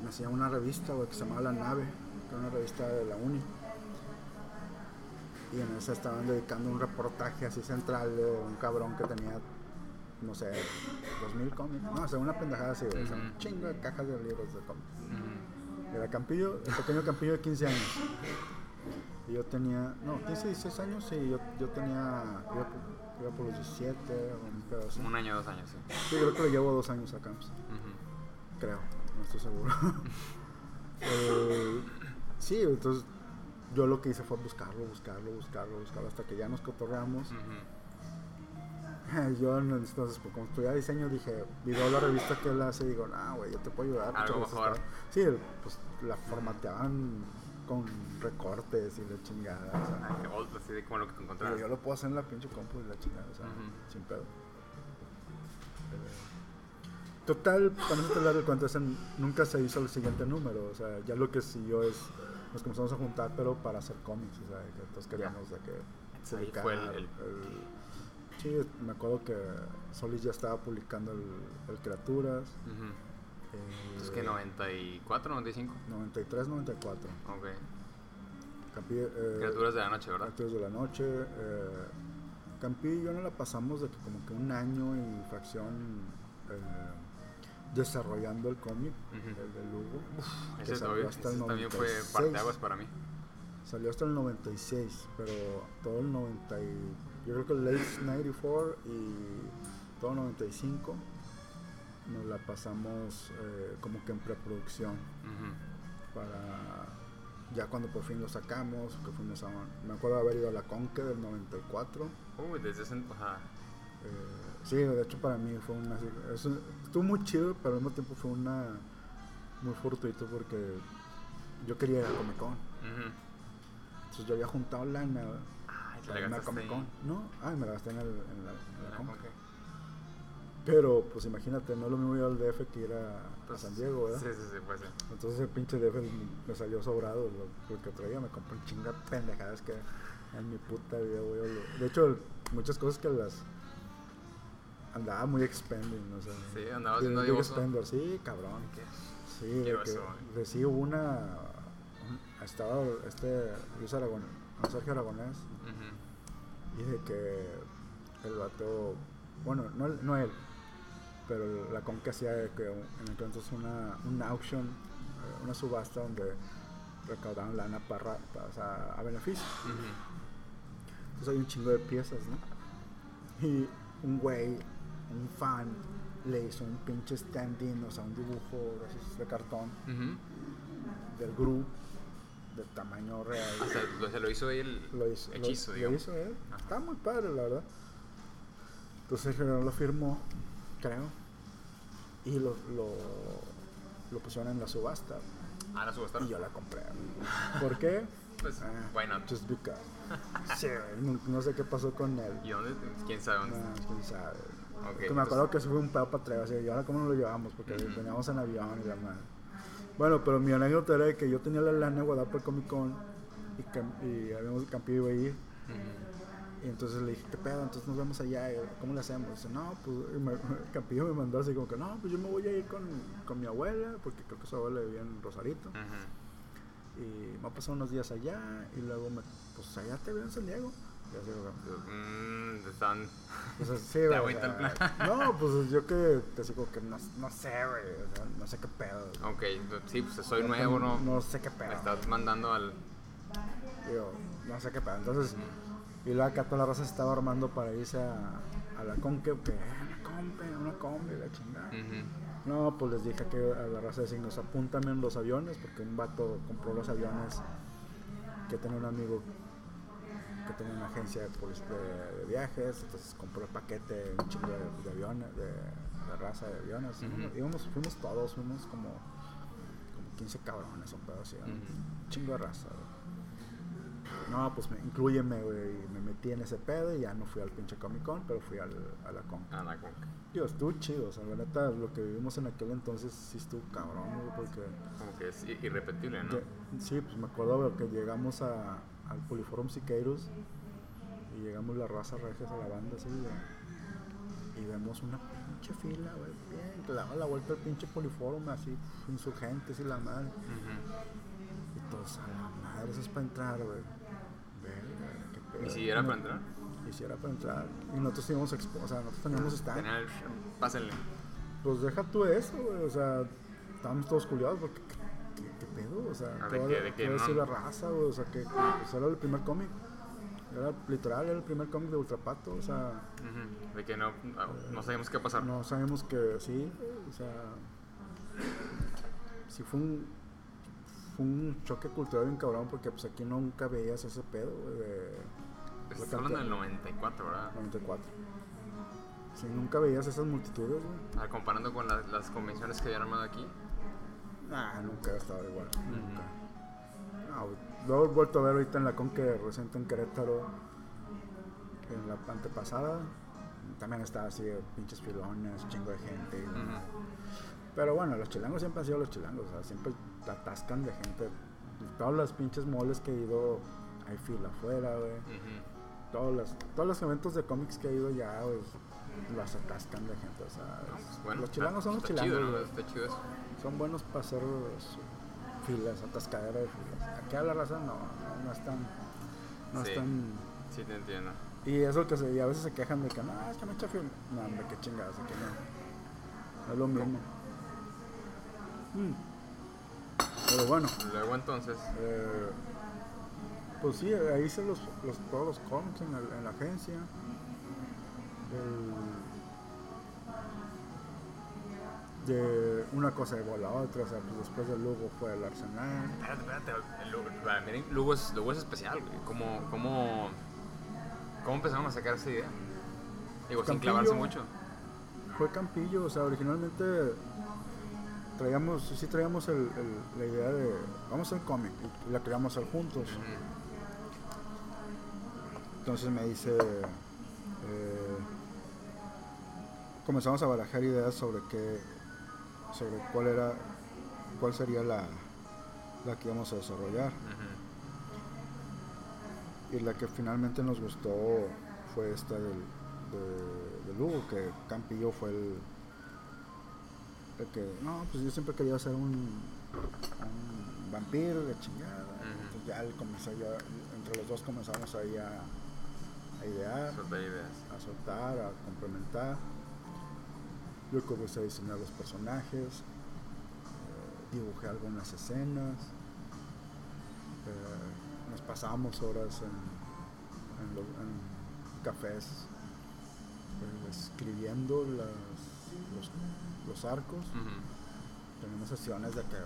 B: me enseñó una revista, güey, que se llamaba La Nave. que era una revista de la uni. Y en esa estaban dedicando un reportaje así central de un cabrón que tenía, no sé, dos mil cómics. No, o sea, una pendejada así, o sea, un chingo de cajas de libros de cómics. Era Campillo, el pequeño Campillo de 15 años. Y yo tenía, no, 15, 16 años, sí, yo, yo tenía, por, iba por los 17, o un así.
A: Un año, dos años, sí.
B: Sí, creo que le llevo dos años a Camps,
A: Ujú.
B: creo, no estoy seguro. *laughs* Eh, sí, entonces yo lo que hice fue buscarlo, buscarlo, buscarlo, buscarlo, hasta que ya nos cotorreamos.
A: Ujú. *laughs*
B: Yo entonces, pues, como estudiaba diseño, dije, video la revista que él hace, digo, ah, güey, yo te puedo ayudar.
A: Algo mejor.
B: está- Sí, pues la formateaban con recortes y la chingada. o sea,
A: Ah, old, así de como lo que te encontraste.
B: yo lo puedo hacer en la pinche compu y la chingada, o sea, sin pedo. Total, para no hacerte largo el cuento, nunca se hizo el siguiente número, o sea, ya lo que siguió es, nos comenzamos a juntar, pero para hacer cómics, o sea, que todos queríamos de que publicar
A: fue el- el-
B: el- Sí, me acuerdo que Solís ya estaba publicando el, Criaturas.
A: Ujú.
B: eh,
A: Es que 94, 95.
B: 93, 94.
A: Ok.
B: Campi, eh,
A: Criaturas de la noche, ¿verdad?
B: Criaturas de la Noche. Eh, Campi y yo no la pasamos de que como que un año y fracción eh, desarrollando el cómic,
A: Ujú.
B: el de Lugo. que
A: Ese,
B: salió
A: todavía-
B: hasta el
A: ese también fue
B: 96.
A: parteaguas para mí.
B: Salió hasta el 96, pero todo el 90 y, yo creo que el late 94 y todo el 95 nos la pasamos eh, como que en preproducción
A: Ujú.
B: para ya cuando por fin lo sacamos, que fuimos a, me acuerdo de haber ido a la Conque del 94.
A: Uy, desde ese. Ajá.
B: eh, sí, de hecho para mí fue una, es estuvo muy chido, pero al mismo tiempo fue una muy fortuito porque yo quería ir a Comic Con. Entonces yo había juntado lana
A: Ay, te
B: para
A: la
B: irme a Comic Con. No, ay, me la gasté en, el, en la, en la
A: Ah,
B: Conque.
A: ok.
B: Pero pues imagínate, no es lo mismo ir al DF que ir a, a
A: Pues,
B: San Diego, ¿verdad?
A: Sí, sí, sí, pues sí.
B: Entonces el pinche DF me salió sobrado lo, lo que traía, me compré un chingo de pendejadas que en mi puta vida lo- De hecho, muchas cosas que las andaba muy expending, o sea.
A: Sí, andabas
B: de-
A: siendo
B: big
A: dioso.
B: spender, sí, cabrón.
A: ¿Qué?
B: Sí, de
A: Quiero
B: que
A: eso,
B: de sí una un- estaba este Luis Aragón, Sergio Aragonés
A: Ujú.
B: y de que el vato, bueno, no, él- no él, pero la conca hacía de que en entonces una, una auction, eh, una subasta donde recaudaban lana para, para o sea, a beneficio.
A: Ujú.
B: Entonces hay un chingo de piezas, ¿no? Y un güey, un fan, le hizo un pinche stand-in, o sea, un dibujo de, cartón
A: Ujú.
B: del grupo de tamaño real.
A: Hasta lo, se lo hizo él
B: lo hizo,
A: hechizo,
B: lo,
A: digamos.
B: hizo él.
A: Ajá.
B: Está muy padre, la verdad. Entonces Gerardo lo firmó, creo, y lo, lo, lo pusieron en la subasta.
A: Ah, la subastaron.
B: Y yo la compré. ¿Por qué?
A: Pues,
B: Ah,
A: why not?
B: Just because. Sí, no, no sé qué pasó con él.
A: ¿Y dónde? ¿Quién sabe dónde?
B: No, quién sabe. Que me acuerdo
A: entonces-
B: que eso fue un pedo para atrás. Así, ¿y ahora cómo nos lo llevamos? Porque
A: Ujú.
B: veníamos en avión y la madre. Bueno, pero mi anécdota era que yo tenía la lana guardada el Comic Con y, y habíamos Campillo iba a ir. Y entonces le dije, ¿qué pedo? Entonces nos vemos allá. ¿Cómo le hacemos? Dice, no, pues y me- *laughs* Campillo me mandó así como que, no, pues yo me voy a ir con, con mi abuela, porque creo que su abuela vivía en Rosarito. Y me voy a pasar unos días allá y luego, me, pues allá te veo en San Diego. Y así, como que,
A: Mm, están.
B: Pues así, güey.
A: el
B: sea, No, pues yo que te digo que no, no sé, güey. O sea, no sé qué pedo.
A: Ok, sí, pues soy nuevo, ¿no?
B: No sé qué pedo.
A: Me estás mandando al.
B: Digo, no sé qué pedo. Entonces, y luego acá toda la raza se estaba armando para irse a, a la conque, que, eh, una compe, una compe, la chingada. No, pues les dije que a la raza de signos apúntame en los aviones, porque un vato compró los aviones que tenía un amigo que tenía una agencia de, public- de- de viajes, entonces compró el paquete, un chingo de, de aviones, de, raza de aviones.
A: Ujú.
B: Íbamos, fuimos todos, fuimos como, como 15 cabrones, un pedo así, un
A: Ujú.
B: chingo de raza. güey. No, pues me, incluyeme, güey, y me metí en ese pedo y ya no fui al pinche Comic Con, pero fui al, a la con.
A: Ah, la conca.
B: Digo, estuvo chido, o sea, la neta, lo que vivimos en aquel entonces sí estuvo cabrón, güey, porque...
A: Como que es irrepetible, ¿no?
B: lle- sí, pues me acuerdo güey, que llegamos a, al Poliforum Siqueiros y llegamos la raza regias a la banda, así, y vemos una pinche fila, güey, bien, que le daba la vuelta al pinche Poliforum, así, insurgentes y la madre,
A: Ujú.
B: y todos, a la madre, eso es para entrar, güey.
A: ¿Y si era para entrar?
B: Y si era para entrar. Y nosotros teníamos, expo- o sea, nosotros teníamos stand.
A: Pásenle.
B: Pues deja tú eso, güey. O sea, estábamos todos culiados porque, ¿qué, qué- qué pedo? O sea,
A: Ah,
B: ¿qué
A: ¿de
B: a
A: de
B: decir
A: no?
B: la raza, güey? O sea, que pues, era el primer cómic. Era literal, era el primer cómic de Ultrapato. O sea,
A: Ujú, De que no, no sabíamos qué pasar.
B: no sabemos que sí, o sea, sí fue un, fue un choque cultural bien cabrón porque pues aquí nunca veías ese pedo, güey, de
A: Estás
B: la
A: hablando del
B: cantidad-
A: 94, ¿verdad?
B: 94. Sí, nunca veías esas multitudes, güey.
A: Ah, comparando con las, las convenciones que habían armado aquí.
B: Nah, nunca ha estado igual, nunca. No, güey, lo he vuelto a ver ahorita en la con que reciente en Querétaro, en la antepasada. También estaba así, pinches filones, chingo de gente. Pero bueno, los chilangos siempre han sido los chilangos, o sea, siempre te atascan de gente. Todas las pinches moles que he ido, hay fila afuera, güey. Todos los, todos los eventos de cómics que he ido ya, pues, los atascan de gente, o sea,
A: No,
B: es-
A: bueno,
B: los chilangos son los
A: está
B: chilangos,
A: Chido, ¿no?
B: güey.
A: Está chido eso.
B: Son buenos para hacer filas, atascadera de filas. Aquí a la raza no, no, no están, no
A: Sí.
B: están,
A: Sí, te entiendo.
B: y eso que se, y a veces se quejan de que no, es que me echa fila, no, hombre, qué chingadas, aquí no, no es lo mismo. Mm. Pero bueno,
A: Luego entonces,
B: Eh, pues sí, ahí hice los, los- todos los cómics en, el- en la agencia. El- de una cosa llevó a la otra, o sea, pues después del Lugo fue el Arsenal.
A: espérate, espérate. el Lugo- es, Lugo es especial, güey. ¿Cómo, cómo, ¿Cómo empezaron a sacar esa idea? Digo, sin clavarse mucho.
B: Fue Campillo, o sea, originalmente traíamos, sí traíamos el- el- la idea de, vamos a hacer cómic, y la queríamos hacer juntos. Entonces me dice, eh, comenzamos a barajar ideas sobre qué, sobre cuál era, cuál sería la, la que íbamos a desarrollar. Y la que finalmente nos gustó fue esta del, de, de Lugo, que Campillo fue el, el que, no, pues yo siempre quería ser un, un vampiro de chingada. Entonces ya él comenzó ya, entre los dos comenzamos ahí a, a idear.
A: Soltar ideas.
B: a soltar, a complementar. Yo comencé a diseñar los personajes, eh, dibujé algunas escenas, eh, nos pasábamos horas en, en lo- en cafés eh, escribiendo las- los, los arcos. Tenemos sesiones de que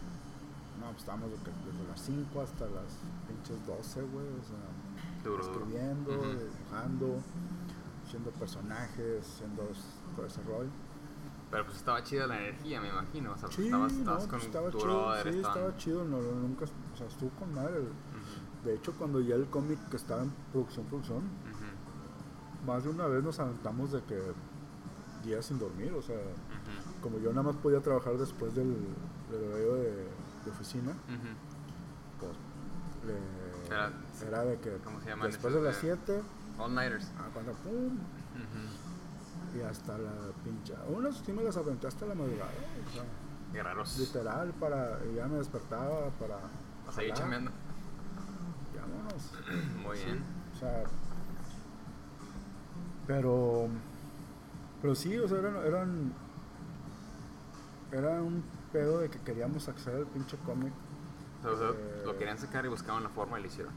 B: no, pues, estábamos desde las 5 hasta las pinches 12, güey, o sea,
A: Duro,
B: escribiendo, dibujando, haciendo personajes, haciendo s- todo ese rol.
A: Pero pues estaba chida la energía, me imagino. O sea, pues
B: Sí,
A: estabas,
B: pues,
A: con
B: estaba
A: tu
B: chido,
A: brother,
B: sí,
A: estaban-
B: estaba chido, no, nunca, o sea, estuvo con madre. De hecho, cuando ya el cómic que estaba en producción, producción, más de una vez nos aventamos de que días sin dormir, o sea, como yo nada más podía trabajar después del, del horario de, de oficina, pues le-
A: Era-
B: era de que
A: ¿cómo se llaman
B: después de las
A: de-
B: 7,
A: All-nighters.
B: ah, cuando pum. Y hasta la pincha. Unas sí me las aventé hasta la madrugada, o sea,
A: Guerreros.
B: literal, para, ya me despertaba para
A: A seguir
B: jalar,
A: chambeando.
B: y vámonos. *clears throat*
A: Muy
B: Sí,
A: bien.
B: o sea, pero, pero sí, o sea, eran, eran, era un pedo de que queríamos acceder al pinche cómic.
A: O sea, o sea,
B: Eh,
A: lo querían sacar y buscaban la forma y lo hicieron.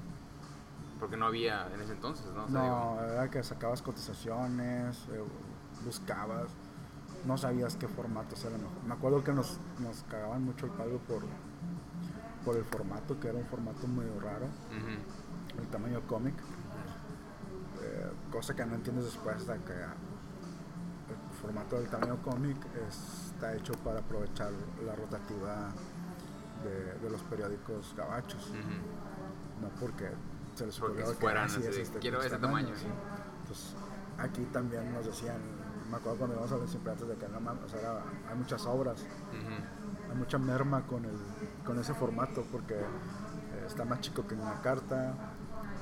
A: Porque no había en ese entonces, ¿no? O sea,
B: No, era que sacabas cotizaciones, eh, buscabas, no sabías qué formato era mejor. Me acuerdo que nos, nos cagaban mucho el palo por, por el formato, que era un formato medio raro,
A: ujú,
B: el tamaño cómic. Eh, cosa que no entiendes después de que el formato del tamaño cómic está hecho para aprovechar la rotativa de, de los periódicos gabachos, no porque se les ocurrió que
A: fueran
B: así es este
A: quiero ese tamaño,
B: sí. Entonces, aquí también nos decían, me acuerdo cuando íbamos a los antes de que no o sea, era- hay muchas obras, hay mucha merma con, el, con ese formato porque eh, está más chico que en una carta,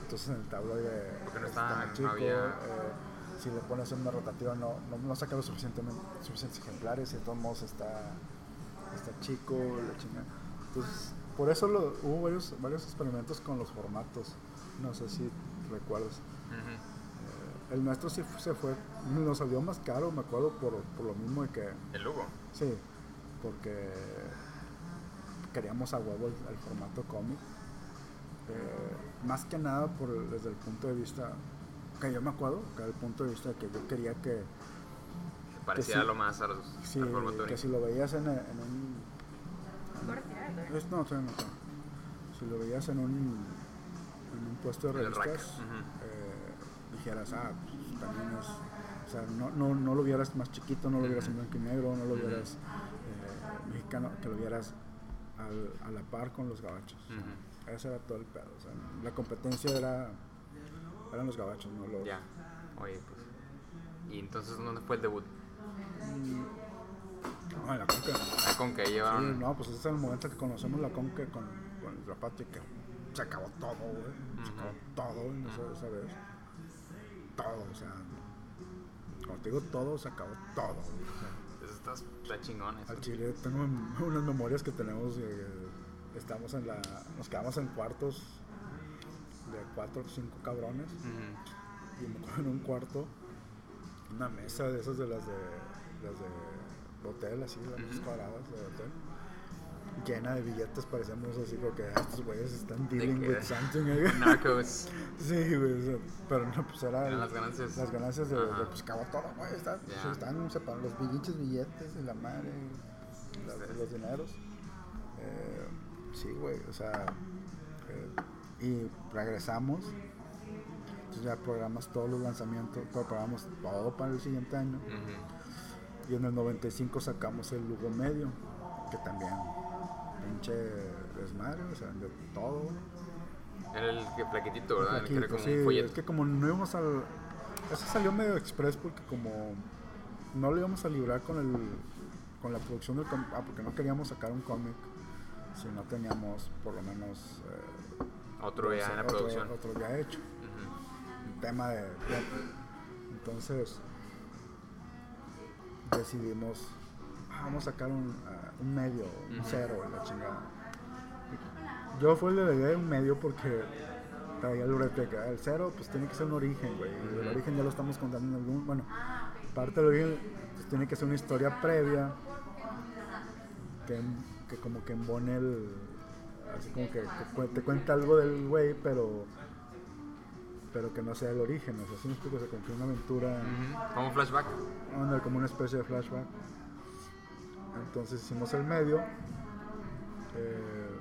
B: entonces en el tabloide
A: no
B: está
A: está-
B: más
A: no
B: chico,
A: había-
B: eh, si le pones en una rotativa no, no, no saca los suficientemente, suficientes ejemplares y de todos modos está, está chico, la chingada. Entonces por eso lo, hubo varios, varios experimentos con los formatos. No sé si recuerdas. El nuestro sí se fue, nos salió más caro, me acuerdo, por, por lo mismo de que,
A: El Lugo.
B: sí, porque queríamos a huevo el, el formato cómic. Eh, más que nada por desde el punto de vista, que yo me acuerdo, que el punto de vista de que yo quería que,
A: Se parecía
B: sí.
A: lo más a los al formato
B: que si lo veías en, en un...
C: ¿Puedo retirar, no?
B: es- no. Si lo veías en un, en un puesto de
A: En el
B: dijeras, ah, pues también es... O sea, no, no, no lo vieras más chiquito, no lo vieras en blanco y negro, no lo vieras eh, mexicano, que lo vieras al- a la par con los gabachos.
A: Ujú.
B: Ese era todo el pedo. O sea, la competencia era eran los gabachos, no los...
A: Ya. Oye, pues. ¿Y entonces dónde fue el debut?
B: No, en la conca.
A: Ah, con que
B: Sí,
A: llevaron.
B: no, pues ese es el momento que conocemos la conca con, con el zapato y que se acabó todo, güey. Se
A: Ujú.
B: acabó todo en esa, esa vez. Todo, o sea. Cuando te digo todo, se acabó todo. O sea,
A: Eso está, chingón.
B: Al chile tengo unas memorias que tenemos. eh, estamos en la. Nos quedamos en cuartos de cuatro o cinco cabrones. Y me acuerdo en un cuarto, una mesa de esas de las de, las de hotel, así, las
A: Ujú.
B: cuadradas de hotel, llena de billetes, parecíamos así como que "Ah, estos güeyes están dealing with something. *laughs* eh".
A: Narcos. *laughs*
B: sí, güey, o sea, pero no, pues era
A: Eran las ganancias.
B: las ganancias de, pues acabó todo, güey, están, se están separando los billetes, billetes y la madre,
A: Sí.
B: los dineros. Eh, sí, güey, o sea, eh, y regresamos. Entonces ya programas todos los lanzamientos, todo, programamos todo para el siguiente año. Y en el 95 sacamos el Lugo Medio, que también, pinche desmadre, o sea, de todo.
A: Era el que plaquetito, ¿verdad? El que era como
B: sí,
A: un folleto.
B: es que como no íbamos al... Ese salió medio express porque como no lo íbamos a librar con el con la producción del cómic, ah, porque no queríamos sacar un cómic si no teníamos por lo menos eh,
A: Otro ya en la
B: otro-
A: producción.
B: otro ya hecho un tema de. Entonces decidimos, "Ah, vamos a sacar un, un medio, un
A: Ujú.
B: cero, la chingada. Yo fue el de un medio porque traía el ah, el cero pues tiene que ser un origen, güey. Y el
A: Ujú.
B: origen ya lo estamos contando en algún, bueno, parte del origen pues, tiene que ser una historia previa que, que como que embone el, así como que, te cuenta algo del güey, pero pero que no sea el origen, o sea, si me explico, o sea, como que una aventura.
A: Como un flashback.
B: como una especie de flashback. Entonces hicimos el medio eh,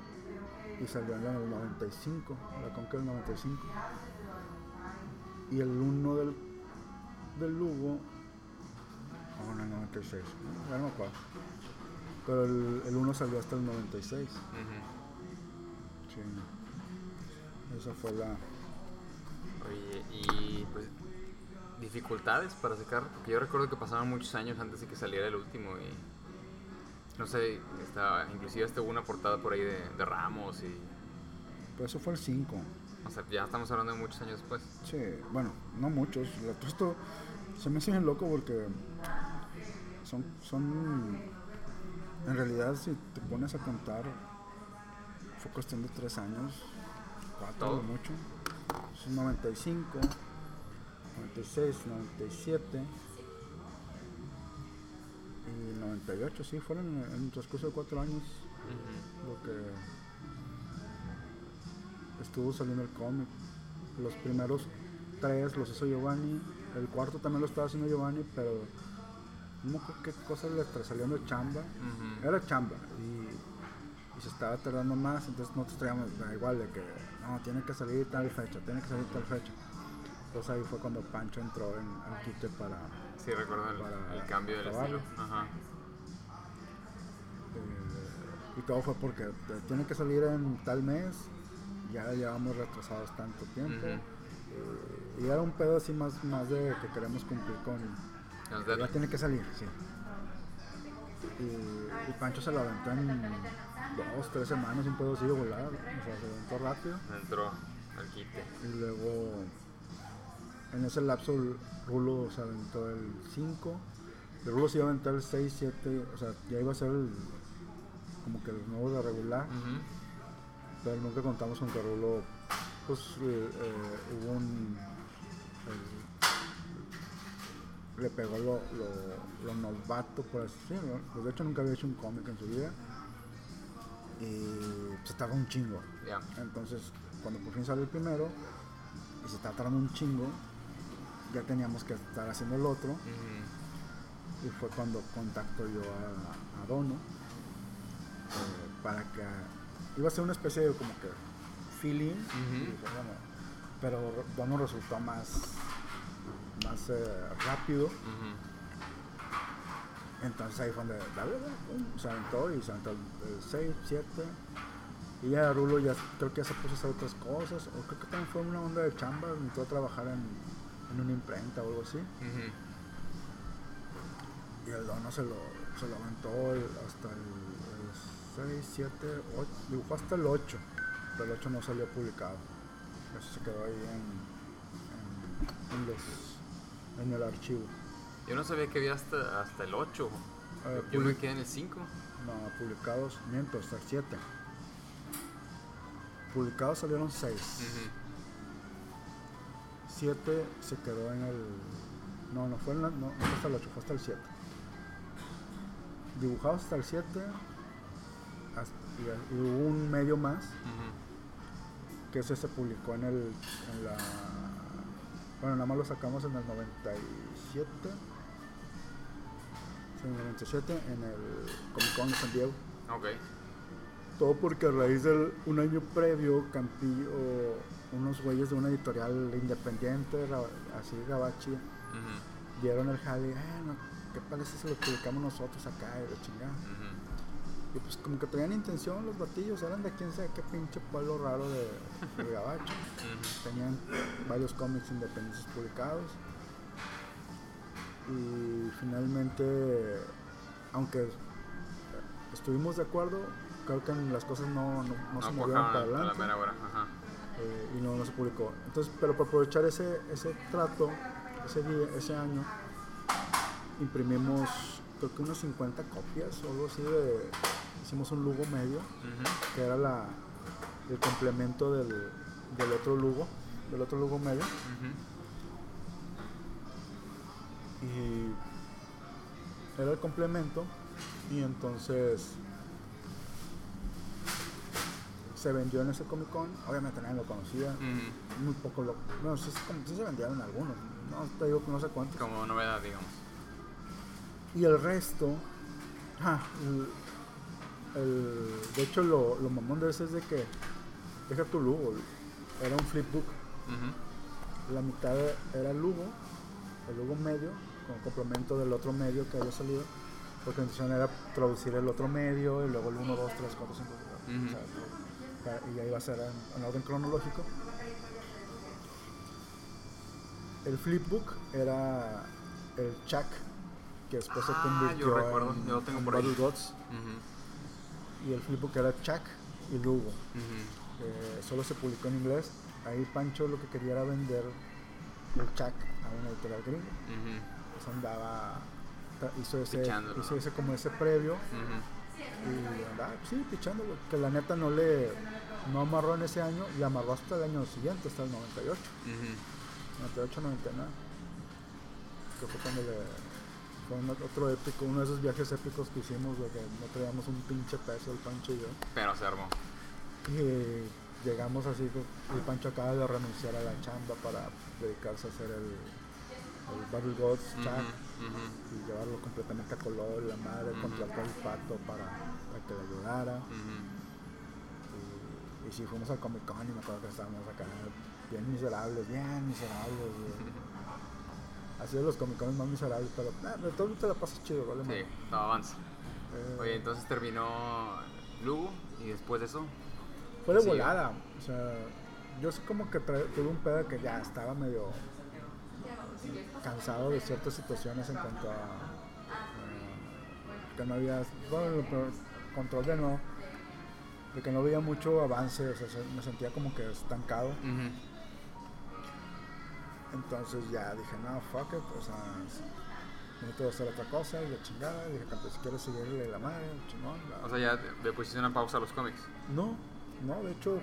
B: y salió en el 95, la conca del 95. Y el 1 del, del Lugo, oh, en el 96, no, ya no me acuerdo. Pero el, el 1 salió hasta el 96.
A: Ujú.
B: Sí. Esa fue la.
A: Oye, y pues dificultades para sacar, porque yo recuerdo que pasaban muchos años antes de que saliera el último y no sé, estaba, inclusive hasta hubo una portada por ahí de, de Ramos y,
B: Pues eso fue el 5.
A: o sea, ya estamos hablando de muchos años después.
B: Sí, bueno, no muchos. Todo Esto se me hace loco porque son, son. En realidad, si te pones a contar, fue cuestión de tres años, cuatro
A: Todo.
B: de mucho. Es 95, 96, 97 y 98, sí, fueron en, en el transcurso de cuatro años
A: Ujú.
B: lo que estuvo saliendo el cómic. Los primeros tres los hizo Giovanni, el cuarto también lo estaba haciendo Giovanni, pero no acuerdo qué cosas le salían de chamba. Era chamba y, y se estaba tardando más, entonces nosotros traíamos da igual de que no, tiene que salir tal fecha, tiene que salir tal fecha. Entonces ahí fue cuando Pancho entró en, al quite para
A: Sí, recuerdo el,
B: Para
A: el cambio del estilo. Ajá.
B: Eh, y todo fue porque te- tiene que salir en tal mes, ya llevamos retrasados tanto tiempo. Eh, y era un pedo así más, más de que queremos cumplir con... Ya tiene que salir, sí. Y, y Pancho se lo aventó en dos, tres semanas, un pedo así de volar. O sea, se aventó rápido.
A: Entró al quite.
B: Y luego, en ese lapso, el Rulo se aventó el 5. El Rulo se iba a aventar el 6, 7. O sea, ya iba a ser el, como que el nuevo de regular. Pero nunca contamos con que Rulo, pues eh, eh, hubo un. le pegó lo, lo, lo novato, por así decirlo. Pues de hecho, nunca había hecho un cómic en su vida. Y pues estaba un chingo.
A: Ya.
B: Entonces, cuando por fin salió el primero, y se estaba tardando un chingo, ya teníamos que estar haciendo el otro. Y fue cuando contacto yo a, a Dono eh, para que iba a ser una especie de como que feeling, dije, bueno, pero Dono resultó más, más eh, rápido. Entonces ahí fue donde dale, se aventó y se aventó el 6, 7. Y ya Rulo ya creo que ya se puso a hacer otras cosas, o creo que también fue una onda de chamba, entró a trabajar en, en una imprenta o algo así.
A: Ujú.
B: Y el dono se lo, se lo aventó el- hasta el, 6, 7, 8, dibujó hasta el 8, pero el 8 no salió publicado. Eso se quedó ahí en, en, en los, en el archivo.
A: Yo no sabía que había hasta, hasta el 8.
B: Eh,
A: Yo me quedé en el 5.
B: No, publicados, miento, hasta el 7. Publicados salieron 6. 7 se quedó en el. No, no fue, en la- no, no fue hasta el 8, fue hasta el 7. Dibujados hasta el 7. Y, y hubo un medio más, que ese se publicó en el. En la, bueno, nada más lo sacamos en el 97. Sí, en el 97, en el Comic Con de San Diego.
A: Ok.
B: Todo porque a raíz de un año previo, Campillo, unos güeyes de una editorial independiente, así gabachi, dieron el jale, eh, no, ¿qué parece si lo publicamos nosotros acá y la chingada? Y pues como que tenían intención los batillos, eran de quién sabe qué pinche pueblo raro de, de gabacho. Tenían varios cómics independientes publicados. Y finalmente, aunque estuvimos de acuerdo, creo que las cosas no, no, no se movieron para
A: cuajaron a la
B: adelante.
A: mera hora. Ajá.
B: Eh, y no, no se publicó. Entonces, pero para aprovechar ese, ese trato, ese día, ese año, imprimimos creo que unas 50 copias o algo así de, hicimos un Lugo medio, que era la, el complemento del, del otro Lugo, del otro Lugo medio. Y era el complemento y entonces se vendió en ese Comic Con obviamente nadie lo conocía muy poco lo bueno sí, se- como- sí se vendieron algunos no te digo no sé cuántos
A: Como novedad, digamos.
B: y el resto ah, el- el- de hecho lo, lo mamón de ese es de que deja tu Lugo era un flipbook la mitad era Lugo, el Lugo medio, con complemento del otro medio que había salido, porque la intención era traducir el otro medio y luego el 1, 2, 3, 4, 5,
A: Ujú.
B: Y ahí iba a ser en, en orden cronológico. El flipbook era el Chuck, que después se
A: Ah,
B: convirtió
A: yo recuerdo,
B: en,
A: yo lo tengo
B: en
A: por ahí.
B: Battle Gods,
A: Ujú.
B: y el flipbook era Chuck y Lugo. Eh, solo se publicó en inglés. Ahí Pancho lo que quería era vender el Chuck a una editorial gringa. Pues andaba, hizo ese, hizo ese como ese previo. Y andaba, sí, pichándolo. Que la neta no le, no amarró en ese año y amarró hasta el año siguiente, hasta el 98,
A: Ujú.
B: 98, 99. Que fue cuando le, fue un otro épico, uno de esos viajes épicos que hicimos de que no traíamos un pinche peso el Pancho y yo.
A: Pero se armó.
B: Y llegamos así, pues, el Pancho acaba de renunciar a la chamba para dedicarse a hacer el, el Battle Gods
A: Ujú.
B: Y llevarlo completamente a color. La madre contrató al pato para, para que le ayudara. Y, y sí, fuimos al Comic Con y me acuerdo que estábamos acá bien miserables, bien miserables. Ha sido los Comic Con más miserables, pero eh, de todo te la pasas chido, ¿vale?
A: Sí, no avanza.
B: Eh,
A: Oye, entonces terminó Lugo y después de eso.
B: Fue de volada. O sea, yo sí como que tuve un pedo que ya estaba medio cansado de ciertas situaciones en cuanto a eh, que no había bueno, control de no de que no había mucho avance, o sea, se- me sentía como que estancado. Entonces ya dije, no, fuck it, o sea, necesito hacer otra cosa y la chingada. Dije, "Campe, si quieres seguirle la madre, chingón. la-
A: O sea, ya le pusiste una pausa a los cómics.
B: No, No, de hecho,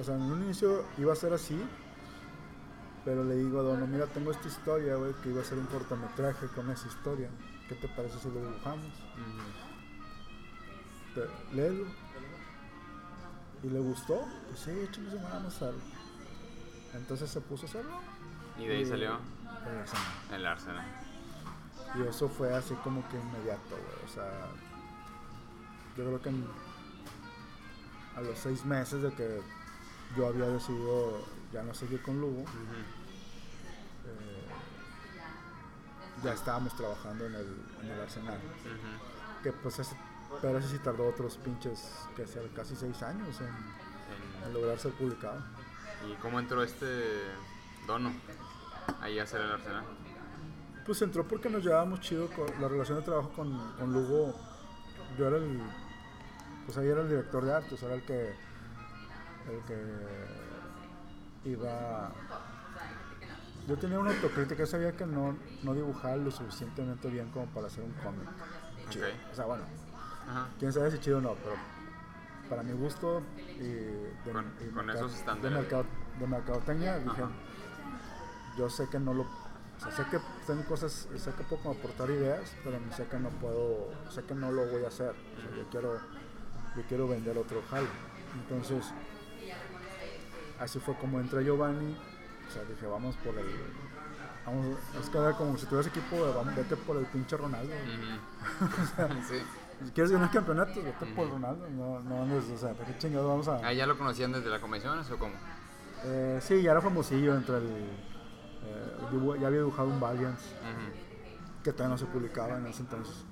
B: o sea, en un inicio iba a ser así, pero le digo a Dono, mira, tengo esta historia, güey, que iba a ser un cortometraje con esa historia. ¿Qué te parece si lo dibujamos? Léelo. ¿Y le gustó? Pues sí, échale su mano a hacerlo. Entonces se puso a hacerlo.
A: Y de ahí salió
B: el Arsenal.
A: el Arsenal.
B: Y eso fue así como que inmediato, güey. O sea, yo creo que en- a los seis meses de que yo había decidido ya no seguir con Lugo, eh, ya estábamos trabajando en el, en el Arsenal. Que pues ese, pero ese sí tardó otros pinches, que ser casi seis años en, en
A: En-
B: lograr ser publicado.
A: ¿Y cómo entró este Dono ahí a hacer el Arsenal?
B: Pues entró porque nos llevábamos chido con la relación de trabajo con, con Lugo. Yo era el. Pues ahí era el director de arte, o sea, era el que. El que. Iba. Yo tenía una autocrítica, yo sabía que no, no dibujaba lo suficientemente bien como para hacer un cómic. chido. O sea, bueno,
A: Ajá.
B: quién sabe si chido o no, pero para mi gusto y de,
A: Con-
B: y
A: con
B: mercado-
A: esos estándares.
B: de, mercado- de mercadotecnia, dije,
A: Ajá.
B: yo sé que no lo, o sea, sé que tengo cosas, sé que puedo como aportar ideas, pero sé que no puedo, sé que no lo voy a hacer, o sea, yo quiero, yo quiero vender otro jalo, entonces, así fue como entré Giovanni, o sea, dije, vamos por el, vamos, es que era como si tuvieras equipo, vamos, vete por el pinche Ronaldo,
A: Ujú. *laughs* sí.
B: si quieres ganar campeonatos, vete por Ronaldo, no, no o sea, ¿para qué chingados vamos a...?
A: ¿Ah, ya lo conocían desde las convenciones o cómo?
B: Eh, sí, ya era famosillo entre el... eh, ya había dibujado un Valiant, que todavía no se publicaba en ese entonces.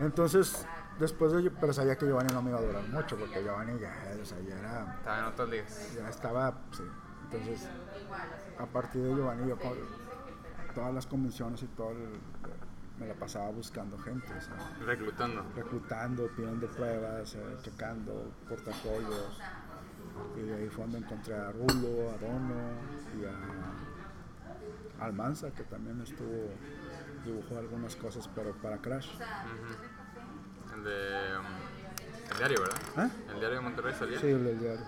B: Entonces, después de... Pero sabía que Giovanni no me iba a durar mucho, porque Giovanni ya, o sea, ya era...
A: Estaba en otras ligas.
B: Ya estaba, sí. Entonces, a partir de Giovanni, yo todas las convenciones y todo, el- me la pasaba buscando gente,
A: Reclutando.
B: reclutando, pidiendo pruebas, eh, checando portafolios. Y de ahí fue donde encontré a Rulo, a Dono y a Almanza, que también estuvo, dibujó algunas cosas, pero para Crash.
A: El de. el diario, ¿verdad?
B: ¿Ah?
A: El diario de Monterrey salía.
B: Sí, el diario.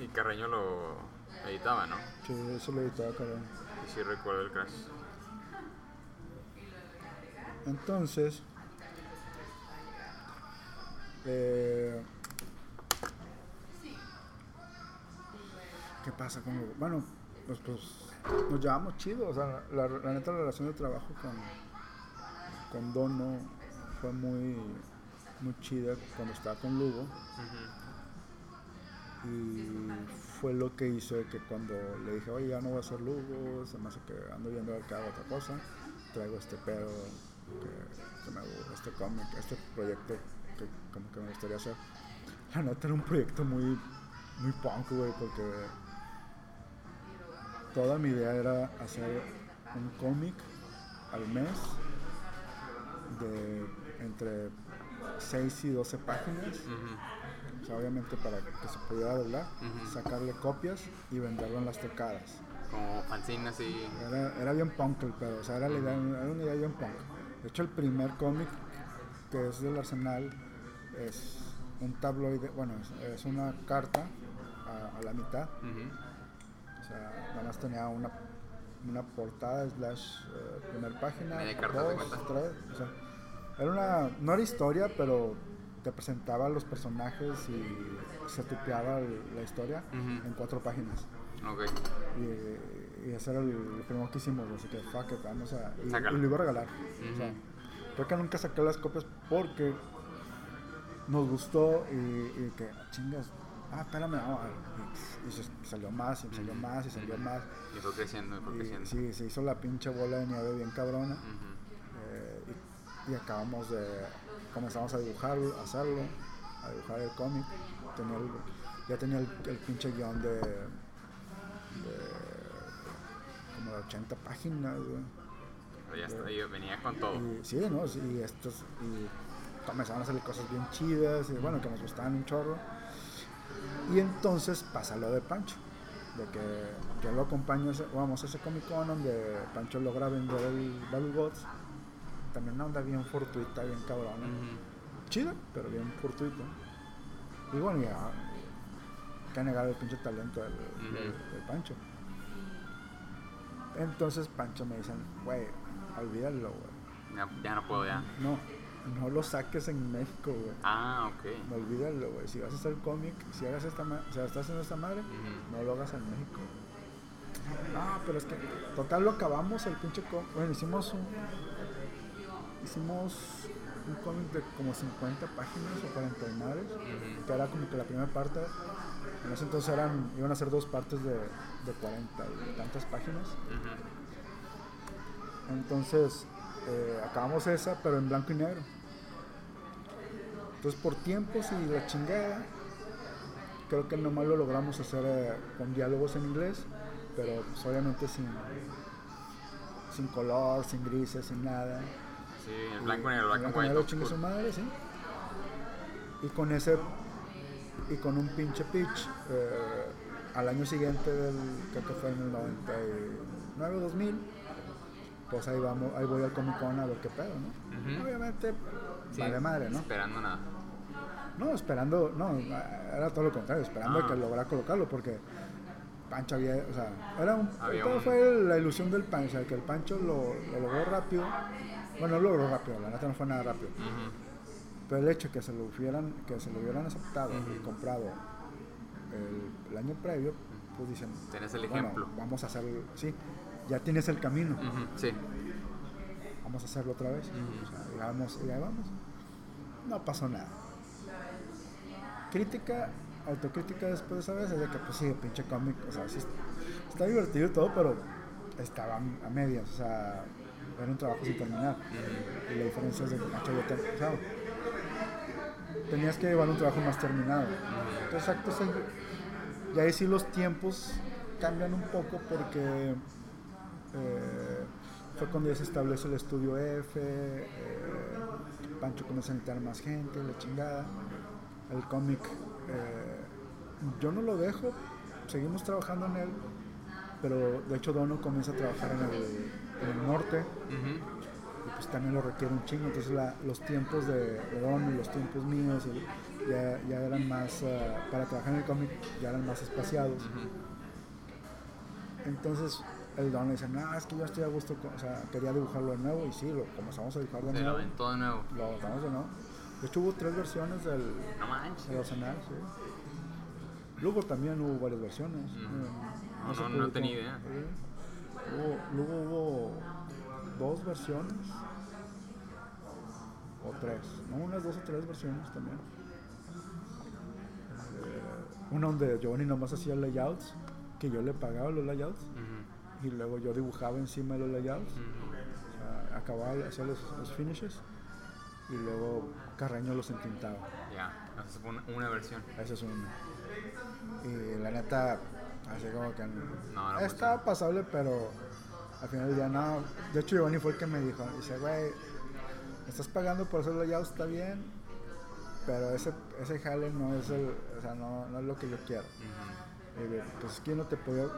A: Y Carreño lo editaba, ¿no?
B: Sí, eso lo editaba cabrón.
A: Y sí recuerdo el crash.
B: Entonces, eh, ¿qué pasa con Bueno, pues, pues nos llevamos chido. O sea, la, la neta, la relación de trabajo con, con Dono fue muy, muy chida cuando estaba con Lugo. Y fue lo que hizo que cuando le dije, oye, ya no voy a hacer Lugo, se me hace que ando viendo que hago otra cosa, traigo este pedo, que, que me este cómic, este proyecto que como que me gustaría hacer. La neta era un proyecto muy, muy punk, güey, porque toda mi idea era hacer un cómic al mes de entre 6 y 12 páginas. O sea, obviamente para que se pudiera doblar, sacarle copias y venderlo en las tocadas.
A: Como fanzine así.
B: Era, era bien punk el pedo, o sea, era, la idea- era una idea bien punk. De hecho, el primer cómic que es del Arsenal es un tabloide, bueno, es, es una carta a, a la mitad. O sea, nada más tenía una, una portada slash eh, primer página,
A: Media carta, ¿te
B: dos, tres, o sea, era una, no era historia, pero te presentaba los personajes y se tupeaba la historia
A: Ujú.
B: en cuatro páginas.
A: Ok.
B: Y, y ese era el, el primero que hicimos, así que fuck it, vamos a... Y, y lo iba a regalar. O sea,
A: Ujú.
B: creo que nunca saqué las copias porque nos gustó y, y que, chingas, ah, espérame, no, y, y se salió más, y salió más, y salió más.
A: Y fue creciendo, y fue creciendo.
B: sí, se hizo la pinche bola de nieve bien cabrona. Eh, y, y acabamos de. Comenzamos a dibujarlo, a hacerlo, a dibujar el cómic. Tenía el- ya tenía el, el pinche guion de. de como de 80 páginas, güey.
A: Pero ya está, yo venía con todo.
B: Y sí, ¿no? Sí, y estos. Y comenzaron a salir cosas bien chidas, y bueno, que nos gustaban un chorro. Y entonces pasa lo de Pancho, de que yo lo acompaño, ese- vamos a ese Comic Con donde Pancho logra vender el Battle Gods. también una onda bien fortuita, bien cabrona.
A: Ujú.
B: Chida, pero bien fortuita. Y bueno, ya. Que negar el pinche talento del,
A: Ujú.
B: del- del Pancho. Entonces Pancho me dicen, güey, olvídalo, güey.
A: Ya, ya no puedo ya.
B: No, no lo saques en México, güey.
A: Ah, ok.
B: No olvídalo, güey. Si vas a hacer cómic, si hagas esta si estás haciendo esta madre, no lo hagas en México. No, pero es que total lo acabamos el pinche cómic. Bueno, hicimos un hicimos un cómic de como 50 páginas o 40 y madres,
A: Ujú.
B: que era como que la primera parte. En ese entonces eran iban a ser dos partes de, de 40 y tantas páginas. Entonces, eh, acabamos esa, pero en blanco y negro. Entonces, por tiempos y la chingada, creo que nomás lo logramos hacer eh, con diálogos en inglés, pero pues, obviamente sin, sin color, sin grises, sin nada.
A: Sí, el blanco y el
B: blanco y negro, chingue su madre, sí. Y con ese, y con un pinche pitch, eh, al año siguiente del, creo que fue en el 99 2000, pues ahí vamos, ahí voy al Comic Con a ver qué pedo, ¿no? Obviamente,
A: Sí,
B: vale madre, ¿no?
A: Esperando nada.
B: No, esperando, no, era todo lo contrario, esperando
A: Ah.
B: que lograra colocarlo, porque Pancho había, o sea, era un,
A: Había
B: todo
A: un-
B: fue la ilusión del Pancho, que el Pancho lo, lo logró rápido, bueno, no lo logró rápido, la neta no fue nada rápido, pero el hecho que se lo hubieran, que se lo hubieran aceptado y comprado el, el año previo, pues dicen,
A: Tenés el
B: bueno,
A: ejemplo.
B: vamos a hacerlo, sí, ya tienes el camino,
A: Sí.
B: vamos a hacerlo otra vez, o sea, y vamos, y ahí vamos, no pasó nada. Crítica, autocrítica después vez es de que pues sí, pinche cómic, o sea, sí está divertido y todo, pero estaba a medias, o sea, era un trabajo sin terminar. Y la diferencia es de que Nacho ya te- o sea, tenías que llevar un trabajo más terminado. Entonces, exacto, sí, y ahí sí los tiempos cambian un poco porque eh, fue cuando ya se establece el estudio F, eh, Pancho comienza a necesitar más gente, la chingada. El cómic, eh, yo no lo dejo, seguimos trabajando en él, pero de hecho Dono comienza a trabajar en el, en el norte y pues también lo requiere un chingo, entonces la- los tiempos de, de Dono y los tiempos míos ya, ya eran más, eh, para trabajar en el cómic ya eran más espaciados. Entonces el Dono dice, no, es que yo estoy a gusto, o sea, quería dibujarlo de nuevo y sí, lo comenzamos a dibujar de
A: Se lo
B: nuevo.
A: aventó de nuevo.
B: Lo adaptamos de nuevo. De hecho hubo tres versiones del,
A: No manches.
B: del Arsenal, sí. Luego también hubo varias versiones.
A: Ujú.
B: eh,
A: No, no, no tenía idea.
B: Luego hubo dos versiones. O tres. No, unas dos o tres versiones también. Eh, una donde Giovanni nomás hacía layouts, que yo le pagaba los layouts. Y luego yo dibujaba encima de los layouts.
A: Ujú.
B: O sea, acababa de hacer los, los finishes. Y luego Carreño los entintaba.
A: Ya, esa fue una, una versión.
B: Ese es uno. Y la neta, así como que
A: No, no
B: estaba pasable, pero al final del día no. De hecho, Giovanni fue el que me dijo: Dice, güey, estás pagando por hacer layout, está bien, pero ese, ese jale no es, el, o sea, no, no es lo que yo quiero. Y, pues es que no te podía, eh,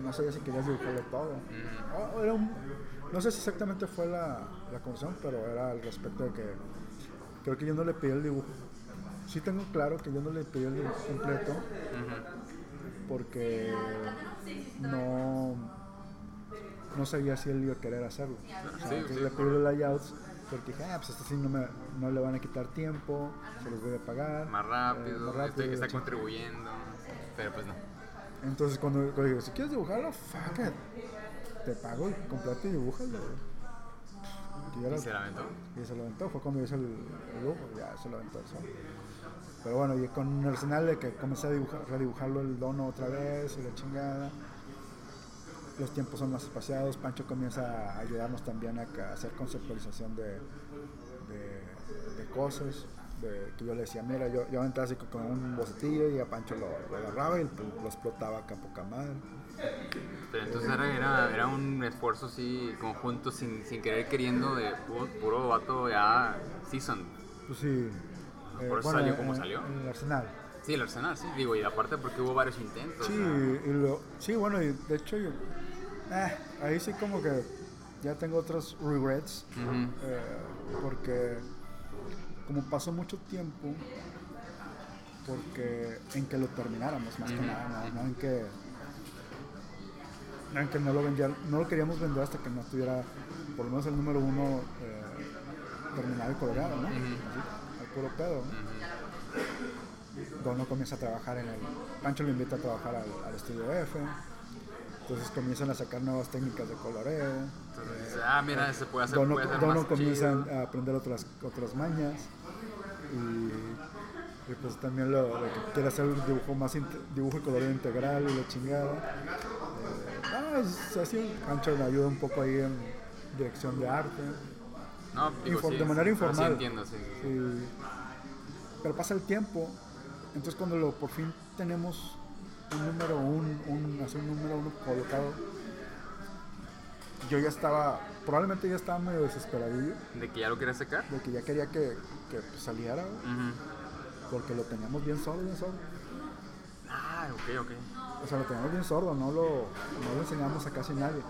B: no sabía si querías dibujarlo todo.
A: Ujú.
B: O- o era un- no sé si exactamente fue la, la conversación, pero era al respecto de que creo que yo no le pedí el dibujo. Sí tengo claro que yo no le pedí el dibujo completo porque no, no sabía si él iba a querer hacerlo. O sea,
A: Sí,
B: entonces
A: sí,
B: le pedí los layouts porque dije, ah, pues este sí no, me, no le van a quitar tiempo, se los voy a pagar.
A: Más
B: eh,
A: rápido,
B: más rápido,
A: este, está
B: sí.
A: contribuyendo. Pero pues no.
B: Entonces cuando, cuando digo, si quieres dibujarlo, fuck it. Te pago completo y dibújalo. Y yo
A: ¿Y
B: lo-
A: se la aventó?
B: y se lo aventó, fue cuando hice el, el dibujo, ya se lo aventó solo. Pero bueno, y con el arsenal de que comencé a dibujar, redibujarlo el dono otra vez y la chingada. Los tiempos son más espaciados, Pancho comienza a ayudarnos también a, hacer conceptualización de, de, de cosas. De, que yo le decía, mira, yo, yo aventaba así con un bocetillo y a Pancho lo, lo agarraba y lo, lo explotaba acá poca madre.
A: Pero entonces era, era, era un esfuerzo así conjunto, sin, sin querer queriendo, de puro, puro vato ya season.
B: Pues sí. eh,
A: Por eso salió como salió.
B: En el arsenal.
A: Sí, el Arsenal, sí, digo, y aparte porque hubo varios intentos.
B: Sí,
A: o sea,
B: y lo, sí, bueno, y de hecho yo, eh, ahí sí como que ya tengo otros regrets.
A: Ujú.
B: eh, porque como pasó mucho tiempo porque en que lo termináramos más que
A: Ujú,
B: nada no,
A: ujú.
B: no en que no en que no lo vendían no lo queríamos vender hasta que no estuviera por lo menos el número uno eh, terminado y coloreado ¿no?
A: Ujú.
B: Así, al puro pedo. Dono comienza a trabajar en el Pancho lo invita a trabajar al, al estudio F entonces comienzan a sacar nuevas técnicas de coloreo
A: Entonces, dice, ah, mira, se puede hacer,
B: Dono,
A: puede
B: Dono
A: más
B: comienza
A: chido.
B: a aprender otras, otras mañas y, y pues también lo, lo que quiere hacer un dibujo más dibujo y colorido integral y la chingada. Ah, así, Pancho me ayuda un poco ahí en dirección de arte.
A: No, digo,
B: Infor-
A: sí,
B: de manera
A: sí
B: informal.
A: entiendo, sí.
B: Pero pasa el tiempo, entonces cuando lo, por fin tenemos un número un, un, así un número uno colocado, yo ya estaba, probablemente ya estaba medio desesperadillo
A: ¿De que ya lo quieres sacar?
B: de que ya quería que, que pues, saliera,
A: Ujú.
B: porque lo teníamos bien sordo, bien sordo.
A: Ah, ok, ok.
B: O sea, lo teníamos bien sordo, no lo, no lo enseñamos a casi nadie.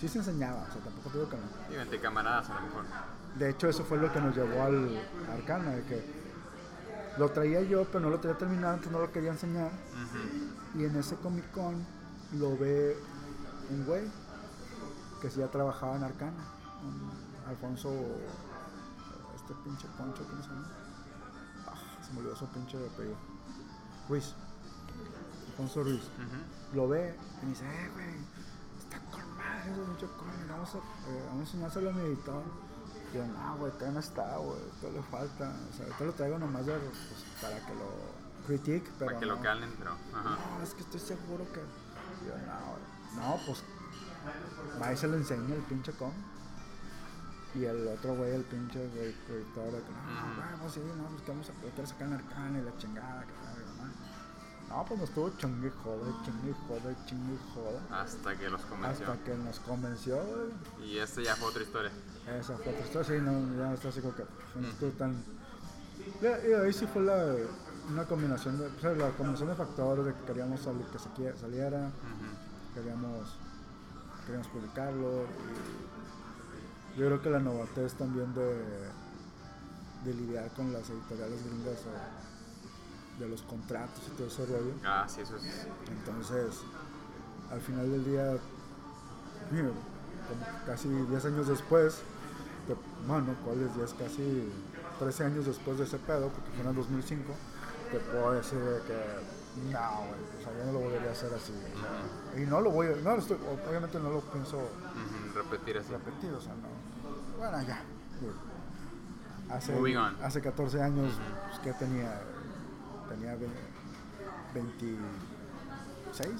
B: Sí se enseñaba, o sea, tampoco digo que no.
A: Y entre camaradas a lo mejor.
B: De hecho, eso fue lo que nos llevó al Arcana, de que lo traía yo, pero no lo tenía terminado, entonces no lo quería enseñar. Y en ese Comic Con lo ve un güey que sí ya trabajaba en Arcana, Alfonso, este pinche Poncho, ¿cómo se llama? Ah, se me olvidó su pinche apellido. Ruiz, Alfonso Ruiz.
A: Ujú.
B: Lo ve y me dice, eh, güey, está con madre ese pinche cómic, vamos a, eh, vamos a enseñárselo a mi editor. Y yo, no, güey, todavía no está, güey, todavía le falta. O sea, ahorita lo traigo nomás de, pues, para que lo critique, pero
A: Para que lo calen, pero. Ajá.
B: No, es que estoy seguro que. Y yo, no, güey. no, pues. Va y se lo enseña el pinche com. Y el otro güey, el pinche güey, editor, de que no, pues sí, no, pues que vamos a quiero sacar en arcana y la chingada, que. No, pues nos estuvo chingue y jode, chingue y jode, chingue y jode.
A: Hasta que los convenció.
B: Hasta que nos convenció, güey.
A: Y este ya fue otra historia.
B: Esa fue otra historia, sí, no, ya está así como que pues, no estuvo tan... Y ahí sí fue la, una combinación de, la combinación de factores de que queríamos salir, que saquie- saliera, queríamos, queríamos publicarlo y yo creo que la novatez también de, de lidiar con las editoriales gringas o de los contratos y todo ese rollo.
A: Ah, sí, eso es.
B: Entonces, al final del día, mira, como casi 10 años después, que, bueno, ¿cuáles 10? Casi 13 años después de ese pedo, porque fue en el 2005, te puedo decir de que no, güey, o sea, yo no lo volvería a hacer así. o sea, y no lo voy a, no estoy, obviamente no lo pienso
A: Repetir así.
B: repetir, o sea, no. Bueno, ya. Hace, hace 14 años, pues, ¿qué tenía? Tenía ve- 26,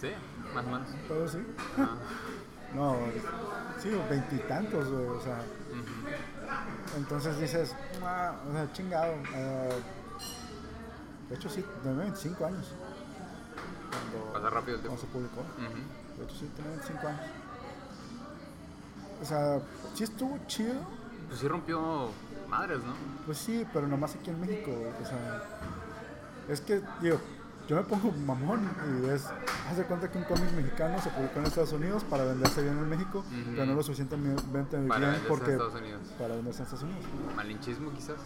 A: Sí, más o menos.
B: todo así.
A: Ah, *laughs*
B: No, sí, veintitantos, o sea.
A: ujú.
B: Entonces dices, ah, o sea, chingado. eh, de hecho, sí, tenía 25 años. Cuando,
A: Pasa rápido el
B: cuando
A: tiempo.
B: se publicó.
A: Ujú.
B: De hecho, sí, tenía 25 años. O sea, sí estuvo chido.
A: Pues sí rompió madres, ¿no?
B: Pues sí, pero nomás aquí en México, o sea, es que, digo, yo me pongo mamón y es, haz de cuenta que un cómic mexicano se publicó en Estados Unidos para venderse bien en México,
A: Ujú.
B: pero no lo suficientemente bien
A: Para venderse en
B: porque
A: Estados Unidos.
B: para venderse en Estados Unidos.
A: Malinchismo, quizás.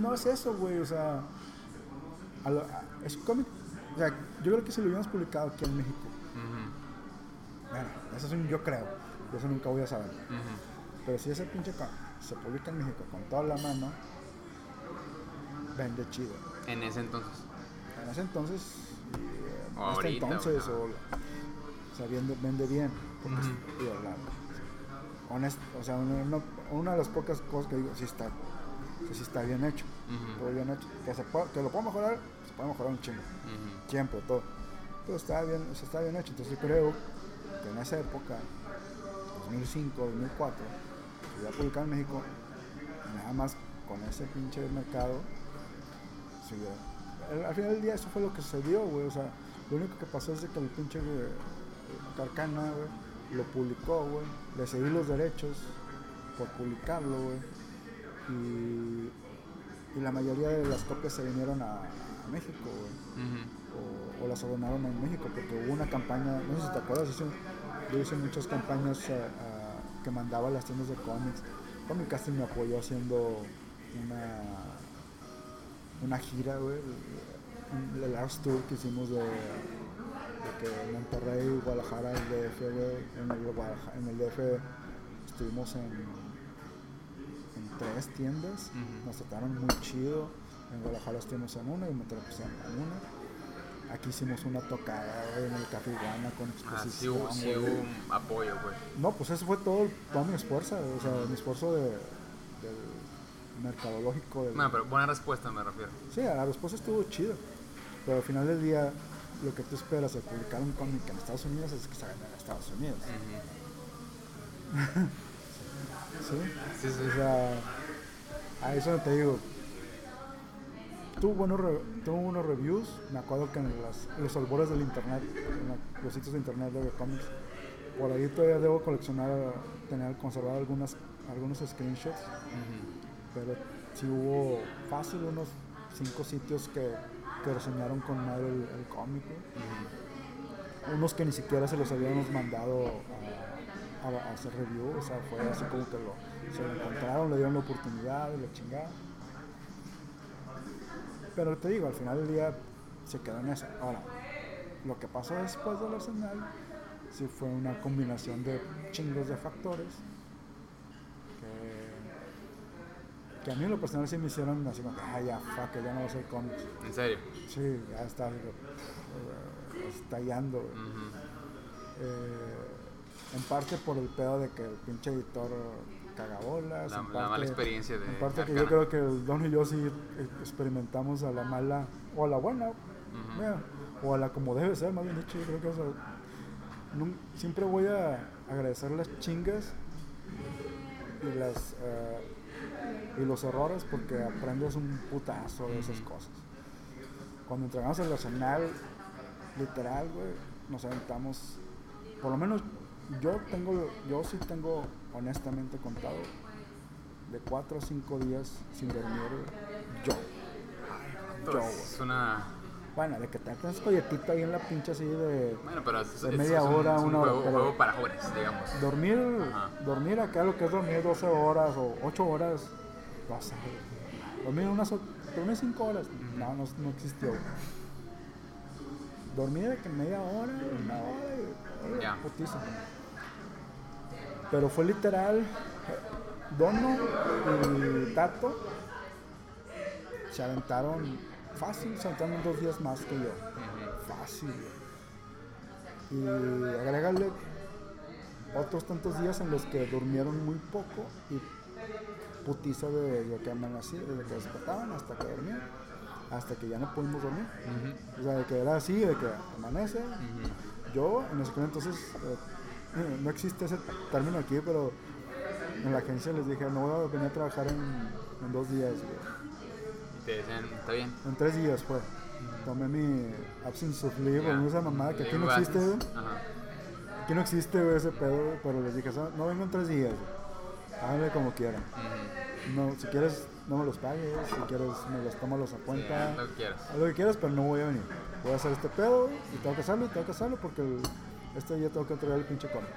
B: No es eso, güey, o sea, a lo- a- es un cómic, o sea, yo creo que si lo hubiéramos publicado aquí en México,
A: Ujú.
B: bueno, eso es un yo creo, yo eso nunca voy a saber,
A: Ujú.
B: pero si ese pinche cómic se publica en México con toda la mano, vende chido.
A: En ese entonces.
B: En ese entonces, y,
A: O
B: este
A: ahorita,
B: entonces,
A: o-
B: o, o sea, vende, vende bien. Porque, la- honest- o sea, una, de las pocas cosas que digo, sí está, que sí está bien hecho. Todo bien hecho. Que, se puede- que lo puedo mejorar, se puede mejorar un chingo.
A: Ujú.
B: Siempre, todo. Pero está bien, o sea, está bien hecho. Entonces creo que en esa época, 2005, 2004, se iba a publicar en México, nada más con ese pinche mercado, al- Al final del día eso fue lo que sucedió, güey. O sea, lo único que pasó es que el pinche güey, Carcana, güey, lo publicó, güey. Le cedí los derechos por publicarlo, güey. Y, y la mayoría de las copias se vinieron a, a México, güey o, o las abonaron en México porque hubo una campaña, no sé si te acuerdas, yo hice muchas campañas eh, ah, que mandaba a las tiendas de cómics. Comic Casting me apoyó haciendo una, una gira, güey. El Arts Tour que hicimos de, de que Monterrey, Guadalajara, el DF, güey. En el, en el DF estuvimos en, en tres tiendas. Nos trataron muy chido. En Guadalajara estuvimos en una y Monterrey pues, en una. Aquí hicimos una tocada güey, en el Café Iguana con
A: Ah, sí
B: exposición.
A: hubo, sí
B: güey.
A: hubo un apoyo, pues.
B: No, pues eso fue todo, toda mi esfuerzo, o sea, mi esfuerzo de, del mercadológico. del-
A: Bueno, pero buena respuesta me refiero.
B: Sí, la respuesta estuvo chido, pero al final del día lo que tú esperas de publicar un cómic en Estados Unidos es que salga en Estados Unidos. *laughs* ¿sí?
A: Sí, sí.
B: O sea, a eso te digo. Tuvo buenos, re- tuvo buenos reviews. Me acuerdo que en, las- los albores del internet, en la- los sitios de internet de cómics, por ahí todavía debo coleccionar, tener, conservar algunas, algunos screenshots. Pero sí hubo fácil unos cinco sitios que, que reseñaron con madre el, el cómic. Unos que ni siquiera se los habíamos mandado a, a- a hacer review, o sea, fue así como que lo, se lo encontraron, le dieron la oportunidad y la chingada. Pero te digo, al final del día se quedó en eso. Ahora, lo que pasó después del Arsenal sí fue una combinación de chingos de factores que, que a mí en lo personal sí me hicieron así como, ah, ya, fuck, ya no voy a hacer cómics.
A: En serio.
B: Sí, ya está eh, estallando. Eh, en parte por el pedo de que el pinche editor cagabolas.
A: La-
B: en
A: la
B: parte-
A: mala experiencia de
B: En parte que yo
A: Arcana.
B: creo que Don y yo sí experimentamos a la mala o a la buena, mira, o a la como debe ser, más bien dicho. Yo creo que o sea, nun- siempre voy a agradecer las chingas y las eh, y los errores porque aprendes un putazo de esas cosas. Cuando entregamos el arsenal, literal, güey, nos aventamos, por lo menos yo tengo, yo sí tengo honestamente contado de cuatro a cinco días sin dormir, yo. Yo.
A: Es una.
B: Bueno, de que te haces colletito ahí en la pinche así de
A: Bueno, pero es,
B: De
A: es-
B: media
A: es un,
B: hora,
A: es un
B: una hora,
A: juego,
B: pero-
A: juego para jóvenes, digamos.
B: dormir,
A: Ajá.
B: dormir acá lo que es dormir 12 horas o 8 horas, 12, güey. dormir unas, dormir 5 horas, no, no, no existió. Dormir de que media hora, una hora, y, putiza. Pero fue literal, Dono y Tato se aventaron fácil, se aventaron dos días más que yo. Fácil. Y agrégale otros tantos días en los que durmieron muy poco y putiza de, de que amanecía, desde que despertaban hasta que dormían, hasta que ya no pudimos dormir. O sea, de que era así, de que amanece. Yo en ese entonces, eh, no existe ese término aquí, pero en la agencia les dije, no voy a venir a trabajar en, en dos días, güey.
A: Y te decían, está bien.
B: En tres días fue. Tomé mi absence of leave, esa mamada que aquí no existe, güey. Aquí no existe güey, ese pedo, pero les dije, "So- no vengo en tres días, güey. háganle como quieran. No, si quieres, no me los pagues, si quieres, me los tómalos a cuenta.
A: Lo que quieras.
B: Haz lo que quieras, pero no voy a venir. Voy a hacer este pedo y tengo que hacerlo y tengo que hacerlo porque el- este día tengo que entregar el pinche cómic.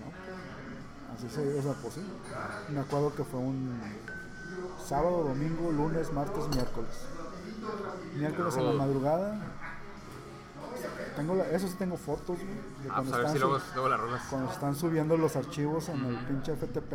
B: No, así se o sea, pues sí. Me acuerdo que fue un sábado, domingo, lunes, martes, miércoles. Miércoles en la madrugada. Tengo la- eso sí tengo fotos, güey, de
A: Ah,
B: cuando
A: pues a ver
B: están
A: si luego, luego las
B: cuando están subiendo los archivos en el pinche FTP,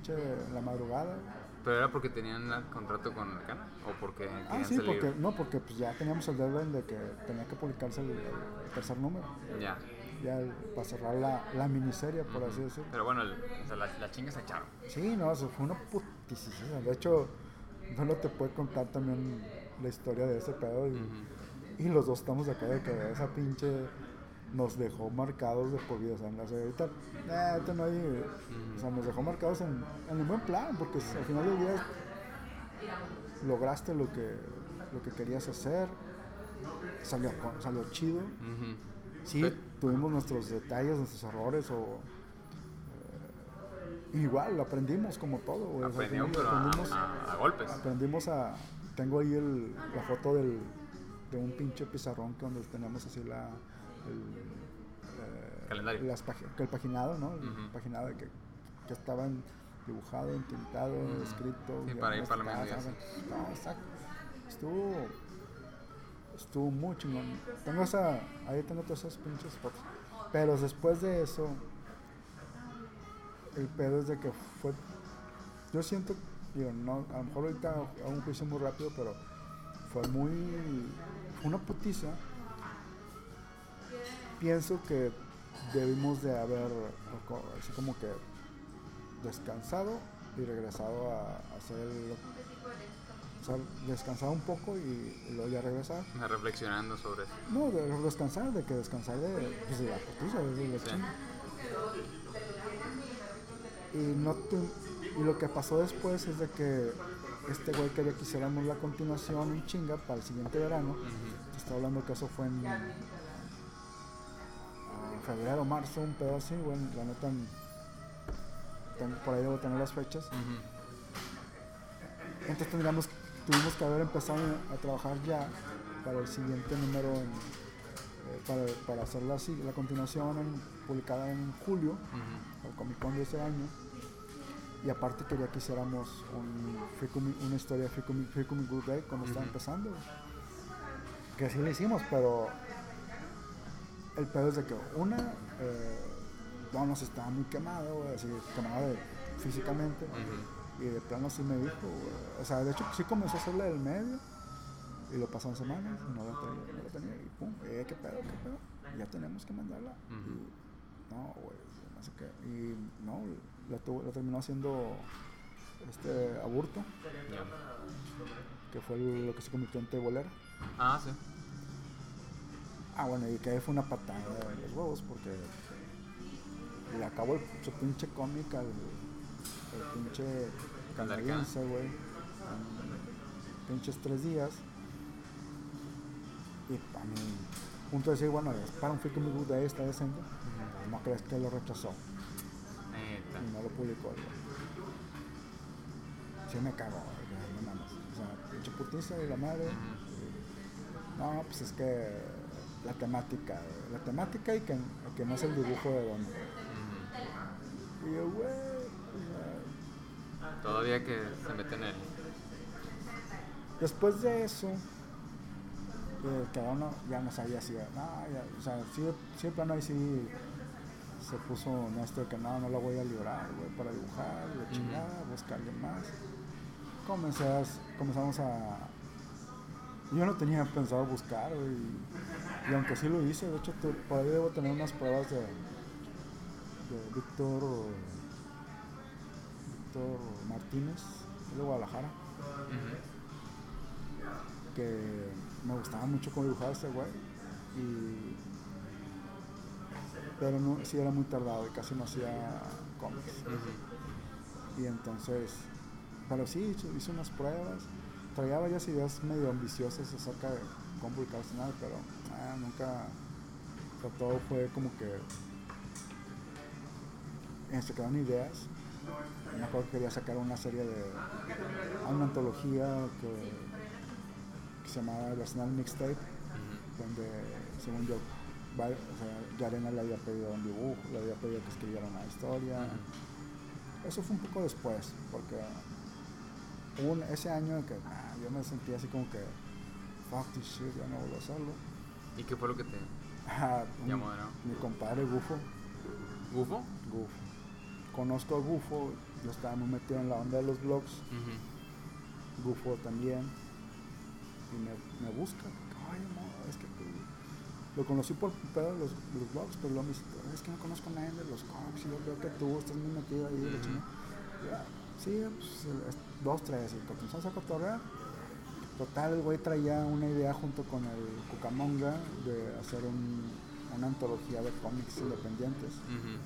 B: pinche la madrugada.
A: ¿Pero era porque tenían el contrato con Arcana? ¿O porque
B: Ah, sí, porque, no, porque pues ya teníamos el deadline de que tenía que publicarse el, el tercer número,
A: Ya.
B: ya el- para cerrar la, la miniserie, por así decirlo.
A: Pero bueno, el- o sea, las, las chingas se echaron.
B: Sí, no, eso fue una putisísima. De hecho, no te puede contar también la historia de ese pedo. Y, y los dos estamos acá de que esa pinche nos dejó marcados de por vida. O sea, ahorita, eh, ahorita no hay. O sea, nos dejó marcados en, en el buen plan, porque al final del día lograste lo que, lo que querías hacer. Salió, salió chido. Sí, tuvimos nuestros detalles, nuestros errores o eh, igual aprendimos como todo. güey, o sea,
A: Aprendió,
B: aprendimos-
A: a golpes.
B: aprendimos a tengo ahí el, la foto del, de un pinche pizarrón que donde tenemos así la el,
A: calendario.
B: las pagi- que el paginado, ¿no? El
A: Ujú.
B: paginado de que, que estaban dibujado, entintado,
A: Ujú.
B: escrito.
A: Sí, para ir para la melodía,
B: No, exacto. Estuvo. Estuvo muy chingón. Tengo esa. Ahí tengo todas esas pinches fotos. Pero después de eso. El pedo es de que fue. Yo siento. Digo, no, a lo mejor ahorita hago un juicio muy rápido, pero fue muy. Fue una putiza. Pienso que debimos de haber así como que descansado y regresado a, a hacer el, o sea, descansar un poco y, y luego ya regresar.
A: Reflexionando sobre eso.
B: No, de descansar, de que descansar de, pues, de la putiza, de la
A: Sí.
B: chinga. Y, no tu- y lo que pasó después es de que este güey quería que hiciéramos la continuación en chinga para el siguiente verano. Te Está hablando que eso fue en febrero, marzo, un pedo así, bueno, la neta, ten- por ahí debo tener las fechas. Entonces tendríamos, tuvimos que haber empezado a trabajar ya para el siguiente número, en, eh, para, para hacer la, la continuación en- publicada en julio,
A: Ujú.
B: el Comic Con de ese año. Y aparte quería que hiciéramos un Free Comic- una historia de Free Comic, Free Comic Book Day cuando estaba
A: Ujú.
B: empezando. Que sí lo hicimos, pero el pedo es de que una, eh, Donos estaba muy quemado, güey, así quemado de- físicamente. Y de plano sí me dijo, güey. o sea, de hecho sí comenzó a hacerle del medio. Y lo pasaron semanas, y no lo tenía, no lo tenía. Y pum, eh, qué pedo, qué pedo. Ya tenemos que mandarla. Y no, güey, no sé qué. Y no, la, tuvo- la terminó haciendo este aburto, que fue lo que se convirtió en tebolera.
A: Ah, sí.
B: Ah, bueno, y que ahí fue una patada de los huevos porque le acabó el, su pinche cómic al el pinche canadiense, güey. Pinches tres días. Y a mi punto de decir, bueno, es para un Freaky Book de ahí está decente. No crees que lo rechazó
A: Neta.
B: y no lo publicó, güey. Sí me cago, güey, no mames. O sea, pinche putiza y la madre. No, pues es que la temática, la temática y que, que no es el dibujo de Don. Y yo, güey,
A: Todavía que se mete en él.
B: después de eso, eh, cada uno ya no sabía si, no, ya, o sea, sí, sí, de plano ahí sí se puso honesto de que no, no lo voy a librar, güey, para dibujar, de
A: Ujú.
B: chingada, buscar alguien más. Comencé a- comenzamos a... Yo no tenía pensado buscar, güey, y, aunque sí lo hice, de hecho, te- por ahí debo tener unas pruebas de, de Víctor, Víctor Martínez, de Guadalajara. Que me gustaba mucho cómo dibujaba este güey. Y pero no sí era muy tardado y casi no hacía cómics. Y entonces pero sí hizo unas pruebas traía varias ideas medio ambiciosas acerca de cómo publicar nada pero ah, nunca o sea, todo fue como que eh, se quedaron ideas. Me acuerdo que quería sacar una serie de una antología que, que se llamaba El Arsenal Mixtape donde según yo o sea, Yarena le había pedido un dibujo, le había pedido que escribiera una historia. Eso fue un poco después, porque hubo un- ese año que yo me sentía así como que fuck this shit, ya no vuelvo a hacerlo.
A: ¿Y qué fue lo que te
B: un-
A: llamó nuevo?
B: mi compadre Gufo,
A: ¿Gufo?
B: Gufo. Conozco a Gufo, yo estaba muy metido en la onda de los blogs,
A: Ujú.
B: Gufo también, y me, me busca, ay no, es que tú... Lo conocí por pedo de los, los blogs, pero luego me dice, es que no conozco a nadie de los cómics, y yo creo que tú estás muy metido ahí, la
A: Ujú.
B: chingada". Ya, Sí, pues, es- dos, tres, y comenzamos a cotorrear. Total, el güey traía una idea junto con el Cucamonga de hacer un, una antología de cómics independientes,
A: Ujú.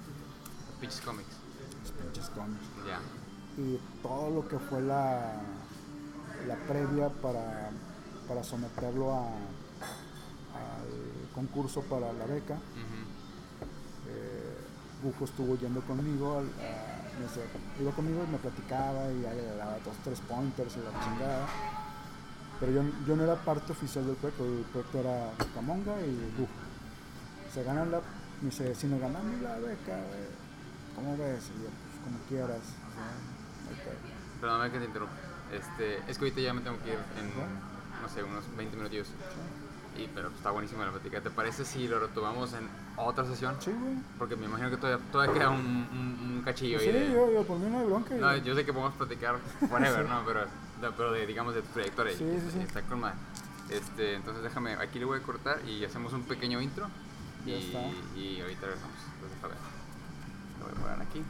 A: Pinches comics.
B: los pinches cómics.
A: Ya.
B: y todo lo que fue la, la previa para, para someterlo a, al concurso para la beca. Eh, Bufo estuvo yendo conmigo, al- a- iba conmigo y me platicaba y ya le daba dos, tres pointers y la chingada. Pero yo, yo no era parte oficial del proyecto, el proyecto era Camonga y Bufo. Se ganan la Me dice, si nos ganamos la beca, güey, ¿cómo ves? Y yo, pues como quieras.
A: Perdóname que te interrumpa. Este, es que ahorita ya me tengo que ir en, no sé, unos 20 minutillos. Y, pero está buenísima la plática. ¿Te parece si lo retomamos en otra sesión?
B: Sí, güey.
A: Porque me imagino que todavía, todavía queda un, un, un cachillo
B: Pues
A: ahí
B: sí,
A: de...
B: yo, yo por mí no hay bronca.
A: No,
B: yo-
A: sé que podemos platicar whatever, *laughs* ¿no? Pero, pero de, digamos, de tu trayectoria.
B: Sí, sí, sí.
A: Está con madre. Este, entonces déjame, aquí le voy a cortar y hacemos un pequeño intro. Y,
B: está.
A: y ahorita regresamos. Entonces, a ver. Lo voy a poner aquí.